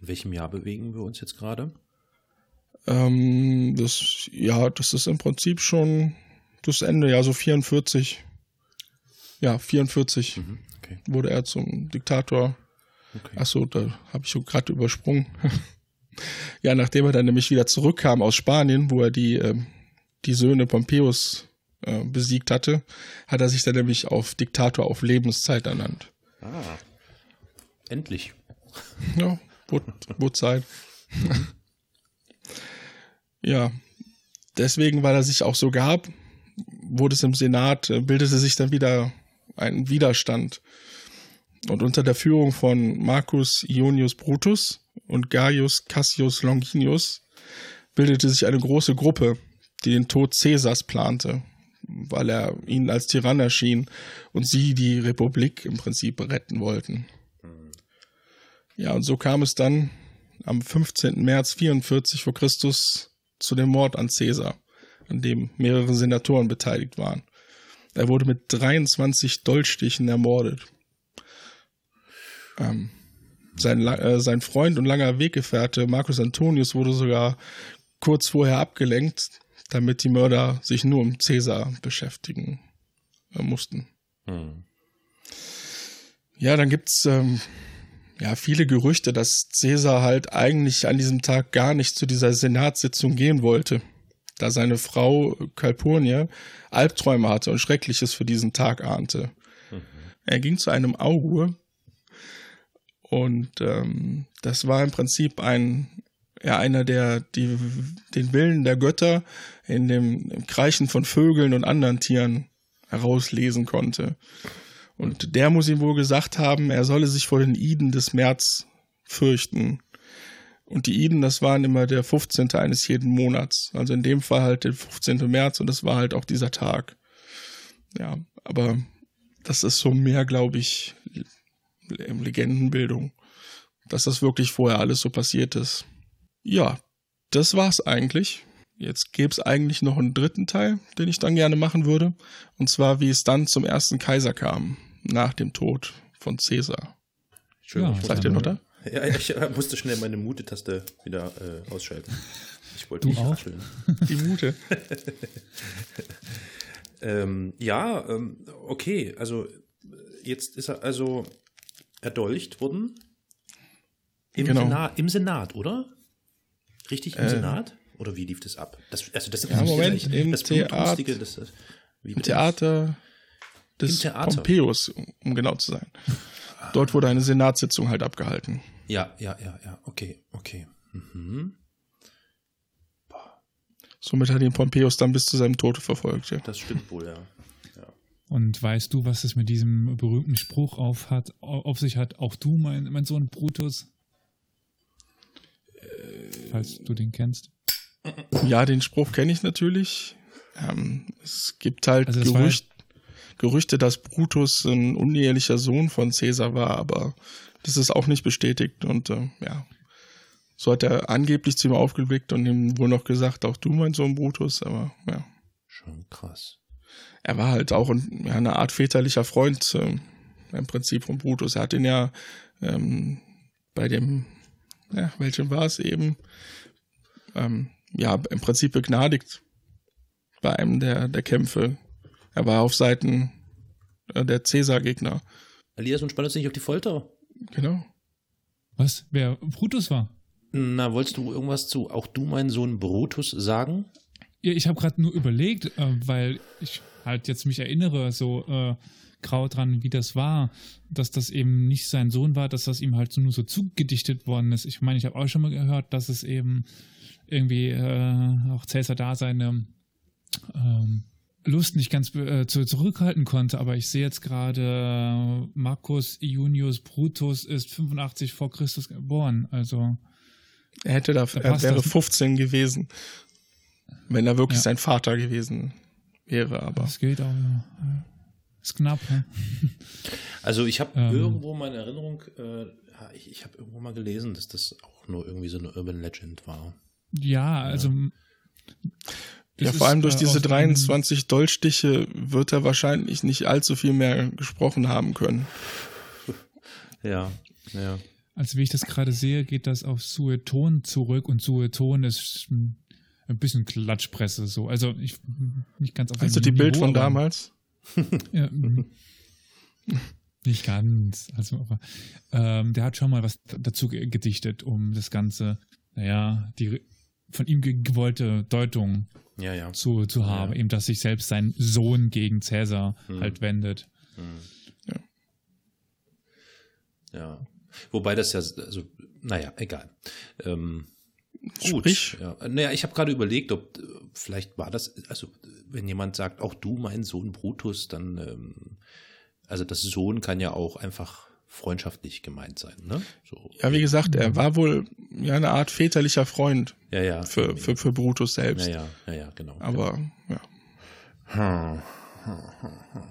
In welchem Jahr bewegen wir uns jetzt gerade? Ähm, das, ja, das ist im Prinzip schon das Ende, ja, so 44. Ja, 44 Mhm, okay. wurde er zum Diktator. okay. Achso, da habe ich gerade übersprungen. [laughs] ja, nachdem er dann nämlich wieder zurückkam aus Spanien, wo er die, ähm, die Söhne Pompeius äh, besiegt hatte, hat er sich dann nämlich auf Diktator auf Lebenszeit ernannt. Ah. Endlich. Ja, wurde Zeit. ja, deswegen, weil er sich auch so gab, wurde es im Senat, äh, bildete sich dann wieder ein Widerstand. Und unter der Führung von Marcus Ionius Brutus und Gaius Cassius Longinus bildete sich eine große Gruppe, die den Tod Caesars plante, weil er ihnen als Tyrann erschien und sie die Republik im Prinzip retten wollten. Ja, und so kam es dann am 15. März 44 vor Christus zu dem Mord an Caesar, an dem mehrere Senatoren beteiligt waren. Er wurde mit 23 Dolchstichen ermordet. Ähm, sein, äh, sein Freund und langer Weggefährte Marcus Antonius wurde sogar kurz vorher abgelenkt, damit die Mörder sich nur um Caesar beschäftigen äh, mussten. Hm. Ja, dann gibt's ähm, ja viele Gerüchte, dass Caesar halt eigentlich an diesem Tag gar nicht zu dieser Senatssitzung gehen wollte, da seine Frau Calpurnia Albträume hatte und Schreckliches für diesen Tag ahnte. Er ging zu einem Augur und ähm, das war im Prinzip ein ja einer, der die, den Willen der Götter in dem im Kreischen von Vögeln und anderen Tieren herauslesen konnte. Und der muss ihm wohl gesagt haben, er solle sich vor den Iden des März fürchten. Und die Iden, das waren immer der 15. eines jeden Monats. Also in dem Fall halt der 15. März und das war halt auch dieser Tag. Ja, aber das ist so mehr, glaube ich, Le- Legendenbildung, dass das wirklich vorher alles so passiert ist. Ja, das war's eigentlich. Jetzt gäbe es eigentlich noch einen dritten Teil, den ich dann gerne machen würde. Und zwar, wie es dann zum ersten Kaiser kam, nach dem Tod von Caesar. Ja, ich, Seid ihr noch da? ja, ich äh, musste schnell meine Mute-Taste wieder äh, ausschalten. Ich wollte Du nicht auch? rascheln. Die Mute. [laughs] Ähm, ja, ähm, okay, also jetzt ist er also erdolcht worden. Im, Genau. Senat, Im Senat, oder? Richtig im Äh, Senat? Oder wie lief das ab? Das, also das Ja, Moment, im das Theat- Blutrünstige, das, Im? Theater des. Pompeius, um genau zu sein. Dort wurde eine Senatssitzung halt abgehalten. Ja, ja, ja, ja, okay, okay. Mhm. Somit hat ihn Pompeius dann bis zu seinem Tode verfolgt. Ja. Das stimmt wohl, ja. Und weißt du, was es mit diesem berühmten Spruch auf, hat, auf sich hat? Auch du, mein, mein Sohn Brutus? Falls du den kennst. Ja, den Spruch kenne ich natürlich. Ähm, es gibt halt Also das war Gerücht, Gerüchte, dass Brutus ein unehelicher Sohn von Caesar war, aber das ist auch nicht bestätigt. Und äh, ja, so hat er angeblich zu ihm aufgeblickt und ihm wohl noch gesagt, auch du, mein Sohn Brutus, aber ja. Schon krass. er war halt auch ein, ja, eine Art väterlicher Freund äh, im Prinzip von Brutus. Er hat ihn ja ähm, bei dem, ja, welchem war es eben, ähm, ja, im Prinzip begnadigt bei einem der, der Kämpfe. Er war auf Seiten äh, der Cäsar-Gegner. Elias und spann uns nicht auf die Folter. Genau. Was? Wer Brutus war? Na, wolltest du irgendwas zu auch du, mein Sohn Brutus, sagen? Ja, ich habe gerade nur überlegt, äh, weil ich halt jetzt mich erinnere, so äh, grau dran, wie das war, dass das eben nicht sein Sohn war, dass das ihm halt so nur so zugedichtet worden ist. Ich meine, ich habe auch schon mal gehört, dass es eben irgendwie äh, auch Cäsar da seine ähm, Lust nicht ganz äh, zu, zurückhalten konnte, aber ich sehe jetzt gerade, äh, Marcus Iunius Brutus ist 85 vor Christus geboren, also Er hätte da, Da er wäre das. 15 gewesen, wenn er wirklich Ja. sein Vater gewesen wäre, aber das geht auch. Ja. Ist knapp, ne? [laughs] Also ich habe Ähm. irgendwo mal in Erinnerung, äh, ich, ich habe irgendwo mal gelesen, dass das auch nur irgendwie so eine Urban Legend war. Ja, also. ja, das vor allem durch äh, diese aus einem- 23 Dolchstiche wird er wahrscheinlich nicht allzu viel mehr gesprochen haben können. Ja, ja. Also wie ich das gerade sehe, geht das auf Sueton zurück und Sueton ist ein bisschen Klatschpresse so. Also ich nicht ganz auf Also die Bild von damals. [laughs] Ja, mm. nicht ganz. Also aber ähm, der hat schon mal was dazu ge- gedichtet, um das Ganze, naja, die von ihm ge gewollte Deutung Ja, ja. zu, zu haben, Ja. eben dass sich selbst sein Sohn gegen Cäsar Hm. halt wendet. Ja. Ja. Wobei das ja, also, naja, egal. Ähm, gut. Sprich. Ja. Naja, ich habe gerade überlegt, ob äh, vielleicht war das, also wenn jemand sagt, auch du, mein Sohn Brutus, dann, ähm, also das Sohn kann ja auch einfach freundschaftlich gemeint sein, ne? So. Ja, wie gesagt, er war wohl ja eine Art väterlicher Freund Ja, ja. für, für, für Brutus selbst. ja, ja, ja, ja, genau. Aber ja. Hm. Hm, hm.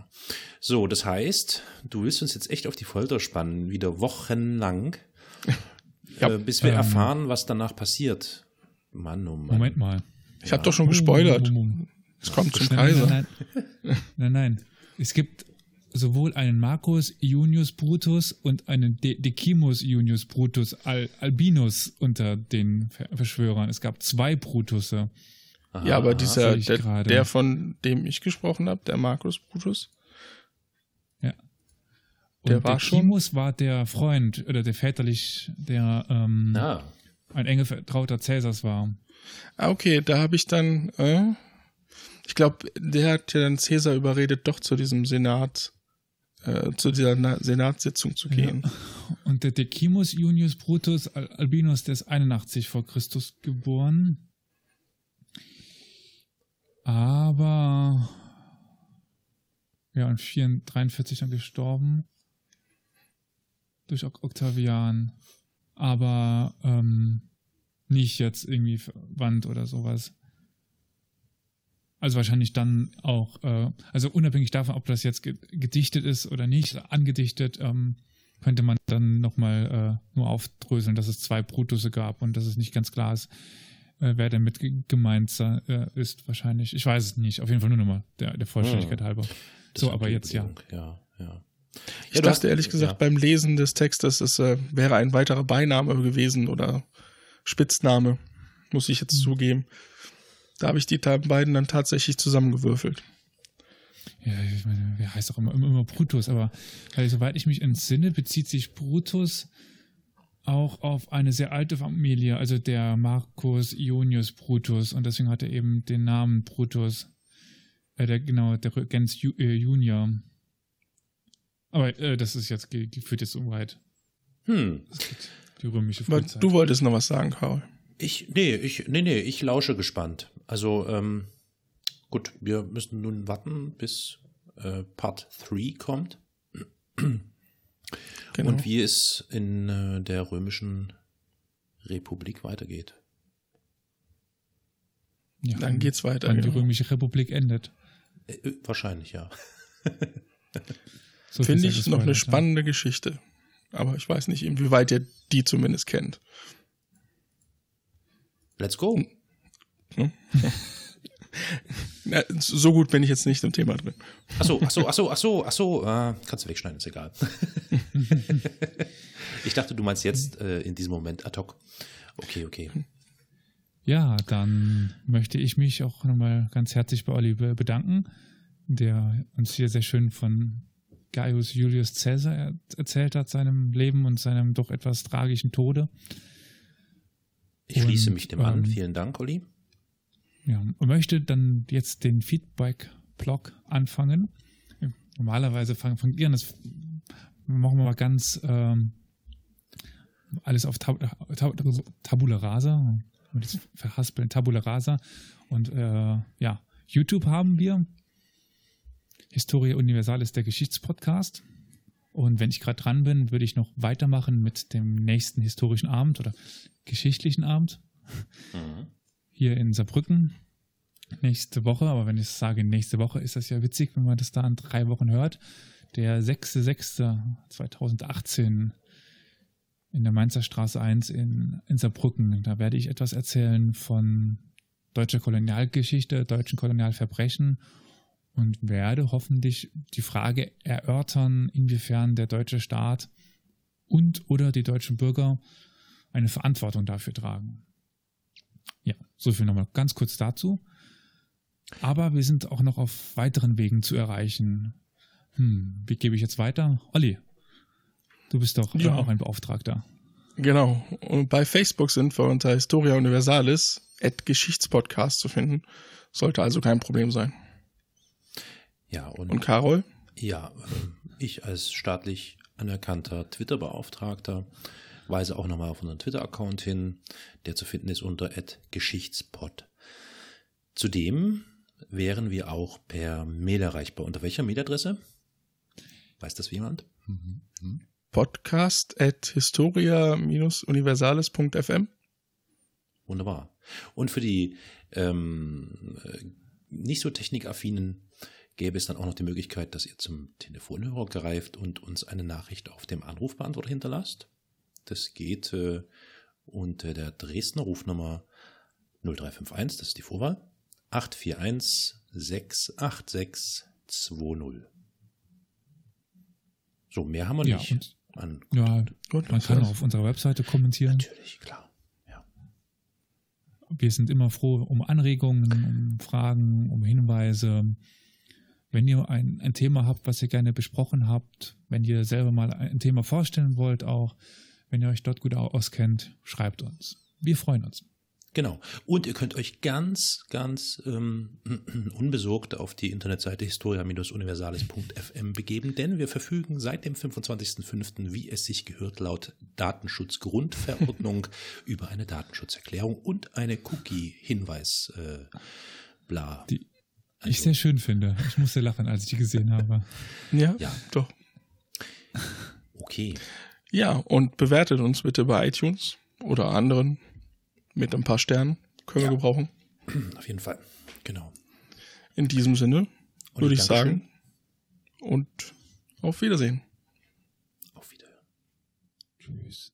So, das heißt, du willst uns jetzt echt auf die Folter spannen, wieder wochenlang, [laughs] Ja, äh, bis wir ähm, erfahren, was danach passiert. Mann, oh Mann. Moment mal. ich habe doch schon gespoilert. Mum, mum, mum. Es kommt zum Kaiser. Nein, nein, nein, nein. Es gibt sowohl einen Marcus Iunius Brutus und einen De Decimus Iunius Brutus Al Albinus unter den Ver- Verschwörern. Es gab zwei Brutusse. Aha, Ja, aber dieser, der, der, von dem ich gesprochen habe, der Markus Brutus, Ja. Der und war schon- Decimus war der Freund oder der väterlich, der ähm, Ah, ein enge Vertrauter Cäsars war. Ah, okay, da habe ich dann, äh, ich glaube, der hat ja dann Cäsar überredet, doch zu diesem Senat, äh, zu dieser Na Senatssitzung zu gehen. Und der Decimus Iunius Brutus Al Albinus, der ist 81 vor Christus geboren. Aber ja, und 4, 43 dann gestorben. Durch Octavian. Aber ähm, nicht jetzt irgendwie verwandt oder sowas. Also wahrscheinlich dann auch, äh, also unabhängig davon, ob das jetzt ge gedichtet ist oder nicht, angedichtet, ähm, könnte man dann nochmal äh, nur aufdröseln, dass es zwei Brutusse gab und dass es nicht ganz klar ist, äh, wer denn mit ge- gemeint sei- äh, ist, wahrscheinlich. Ich weiß es nicht. Auf jeden Fall nur nochmal, der, der Vollständigkeit halber. das So, aber jetzt ja. Ja, ja. Ich Ja, du dachte hast- ehrlich gesagt ja. beim Lesen des Textes, es äh, wäre ein weiterer Beiname gewesen oder Spitzname, muss ich Hm. jetzt zugeben. Da habe ich die beiden dann tatsächlich zusammengewürfelt. Ja, ich meine, wer heißt auch immer, immer, immer Brutus, aber also, soweit ich mich entsinne, bezieht sich Brutus auch auf eine sehr alte Familie, also der Marcus Ionius Brutus und deswegen hat er eben den Namen Brutus. Äh, der, genau, der Regens Ju, äh, Junior. Aber äh, das ist jetzt, führt jetzt so weit. Hm. Die römische Frühzeit. du wolltest noch was sagen, Karl. Ich, nee, ich, nee, nee, ich lausche gespannt. Also, ähm, gut, wir müssen nun warten, bis äh, Part 3 kommt. Genau. Und wie es in äh, der römischen Republik weitergeht. ja, Dann geht's weiter. Die Genau. römische Republik endet. Äh, äh, wahrscheinlich, ja. [laughs] So Finde ich noch eine spannende Geschichte. Aber ich weiß nicht, inwieweit ihr die zumindest kennt. Let's go. Hm? [laughs] Na, so gut bin ich jetzt nicht im Thema drin. Achso, achso, achso, achso, achso, äh, kannst du wegschneiden, ist egal. [laughs] ich dachte, du meinst jetzt äh, in diesem Moment ad hoc. Okay, okay. Ja, dann möchte ich mich auch nochmal ganz herzlich bei Olli be- bedanken, der uns hier sehr schön von Gaius Julius Caesar er erzählt hat, seinem Leben und seinem doch etwas tragischen Tode. Ich schließe mich dem an. ähm, Vielen Dank, Olli. Ja, und möchte dann jetzt den Feedback-Blog anfangen. Normalerweise fangen fangt ihr an, das machen wir mal ganz ähm, alles auf Tab Tab Tabula Rasa. Das verhaspeln Tabula Rasa. Und äh, ja, YouTube haben wir. Historia Universalis, der Geschichtspodcast. Und wenn ich gerade dran bin, würde ich noch weitermachen mit dem nächsten historischen Abend oder geschichtlichen Abend Mhm. Hier in Saarbrücken nächste Woche. Aber wenn ich sage nächste Woche, ist das ja witzig, wenn man das da in drei Wochen hört. Der 6.6.2018 in der Mainzer Straße 1 in, in Saarbrücken. Da werde ich etwas erzählen von deutscher Kolonialgeschichte, deutschen Kolonialverbrechen und werde hoffentlich die Frage erörtern, inwiefern der deutsche Staat und oder die deutschen Bürger eine Verantwortung dafür tragen. Ja, so viel nochmal ganz kurz dazu. Aber wir sind auch noch auf weiteren Wegen zu erreichen. Hm, wie gebe ich jetzt weiter? Olli, du bist doch Ja. auch ein Beauftragter. Genau. Und bei Facebook sind wir unter Historia Universalis at Geschichtspodcast zu finden. Sollte also kein Problem sein. Ja, und, Und Carol? ja, ähm, ich als staatlich anerkannter Twitter-Beauftragter weise auch nochmal auf unseren Twitter-Account hin, der zu finden ist unter @geschichtspod. Zudem wären wir auch per Mail erreichbar. Unter welcher Mailadresse? Weiß das jemand? Podcast at historia-universalis.fm. Wunderbar. Und für die ähm, äh, nicht so technikaffinen gäbe es dann auch noch die Möglichkeit, dass ihr zum Telefonhörer greift und uns eine Nachricht auf dem Anrufbeantworter hinterlasst. Das geht äh, unter der Dresdner Rufnummer 0351, das ist die Vorwahl, 841 686 20. So, mehr haben wir Ja, nicht. an, Ja, Und man kann auch auf unserer Webseite kommentieren. natürlich, klar. Ja. Wir sind immer froh um Anregungen, um Fragen, um Hinweise. Wenn ihr ein, ein Thema habt, was ihr gerne besprochen habt, wenn ihr selber mal ein Thema vorstellen wollt, auch wenn ihr euch dort gut au- auskennt, schreibt uns. Wir freuen uns. Genau. Und ihr könnt euch ganz, ganz ähm, [clears throat] unbesorgt auf die Internetseite historia-universalis.fm begeben, denn wir verfügen seit dem 25.05., wie es sich gehört, laut Datenschutzgrundverordnung [laughs] über eine Datenschutzerklärung und eine Cookie-Hinweis. Äh, bla. Die ich sehr schön finde. Ich musste lachen, als ich die gesehen habe. [laughs] Ja, Ja. doch. Okay. Ja, und bewertet uns bitte bei iTunes oder anderen mit ein paar Sternen. Können Ja. wir gebrauchen. Auf jeden Fall. Genau. In diesem Sinne Und würde ich sagen. Und auf Wiedersehen. Auf Wiederhören. Tschüss.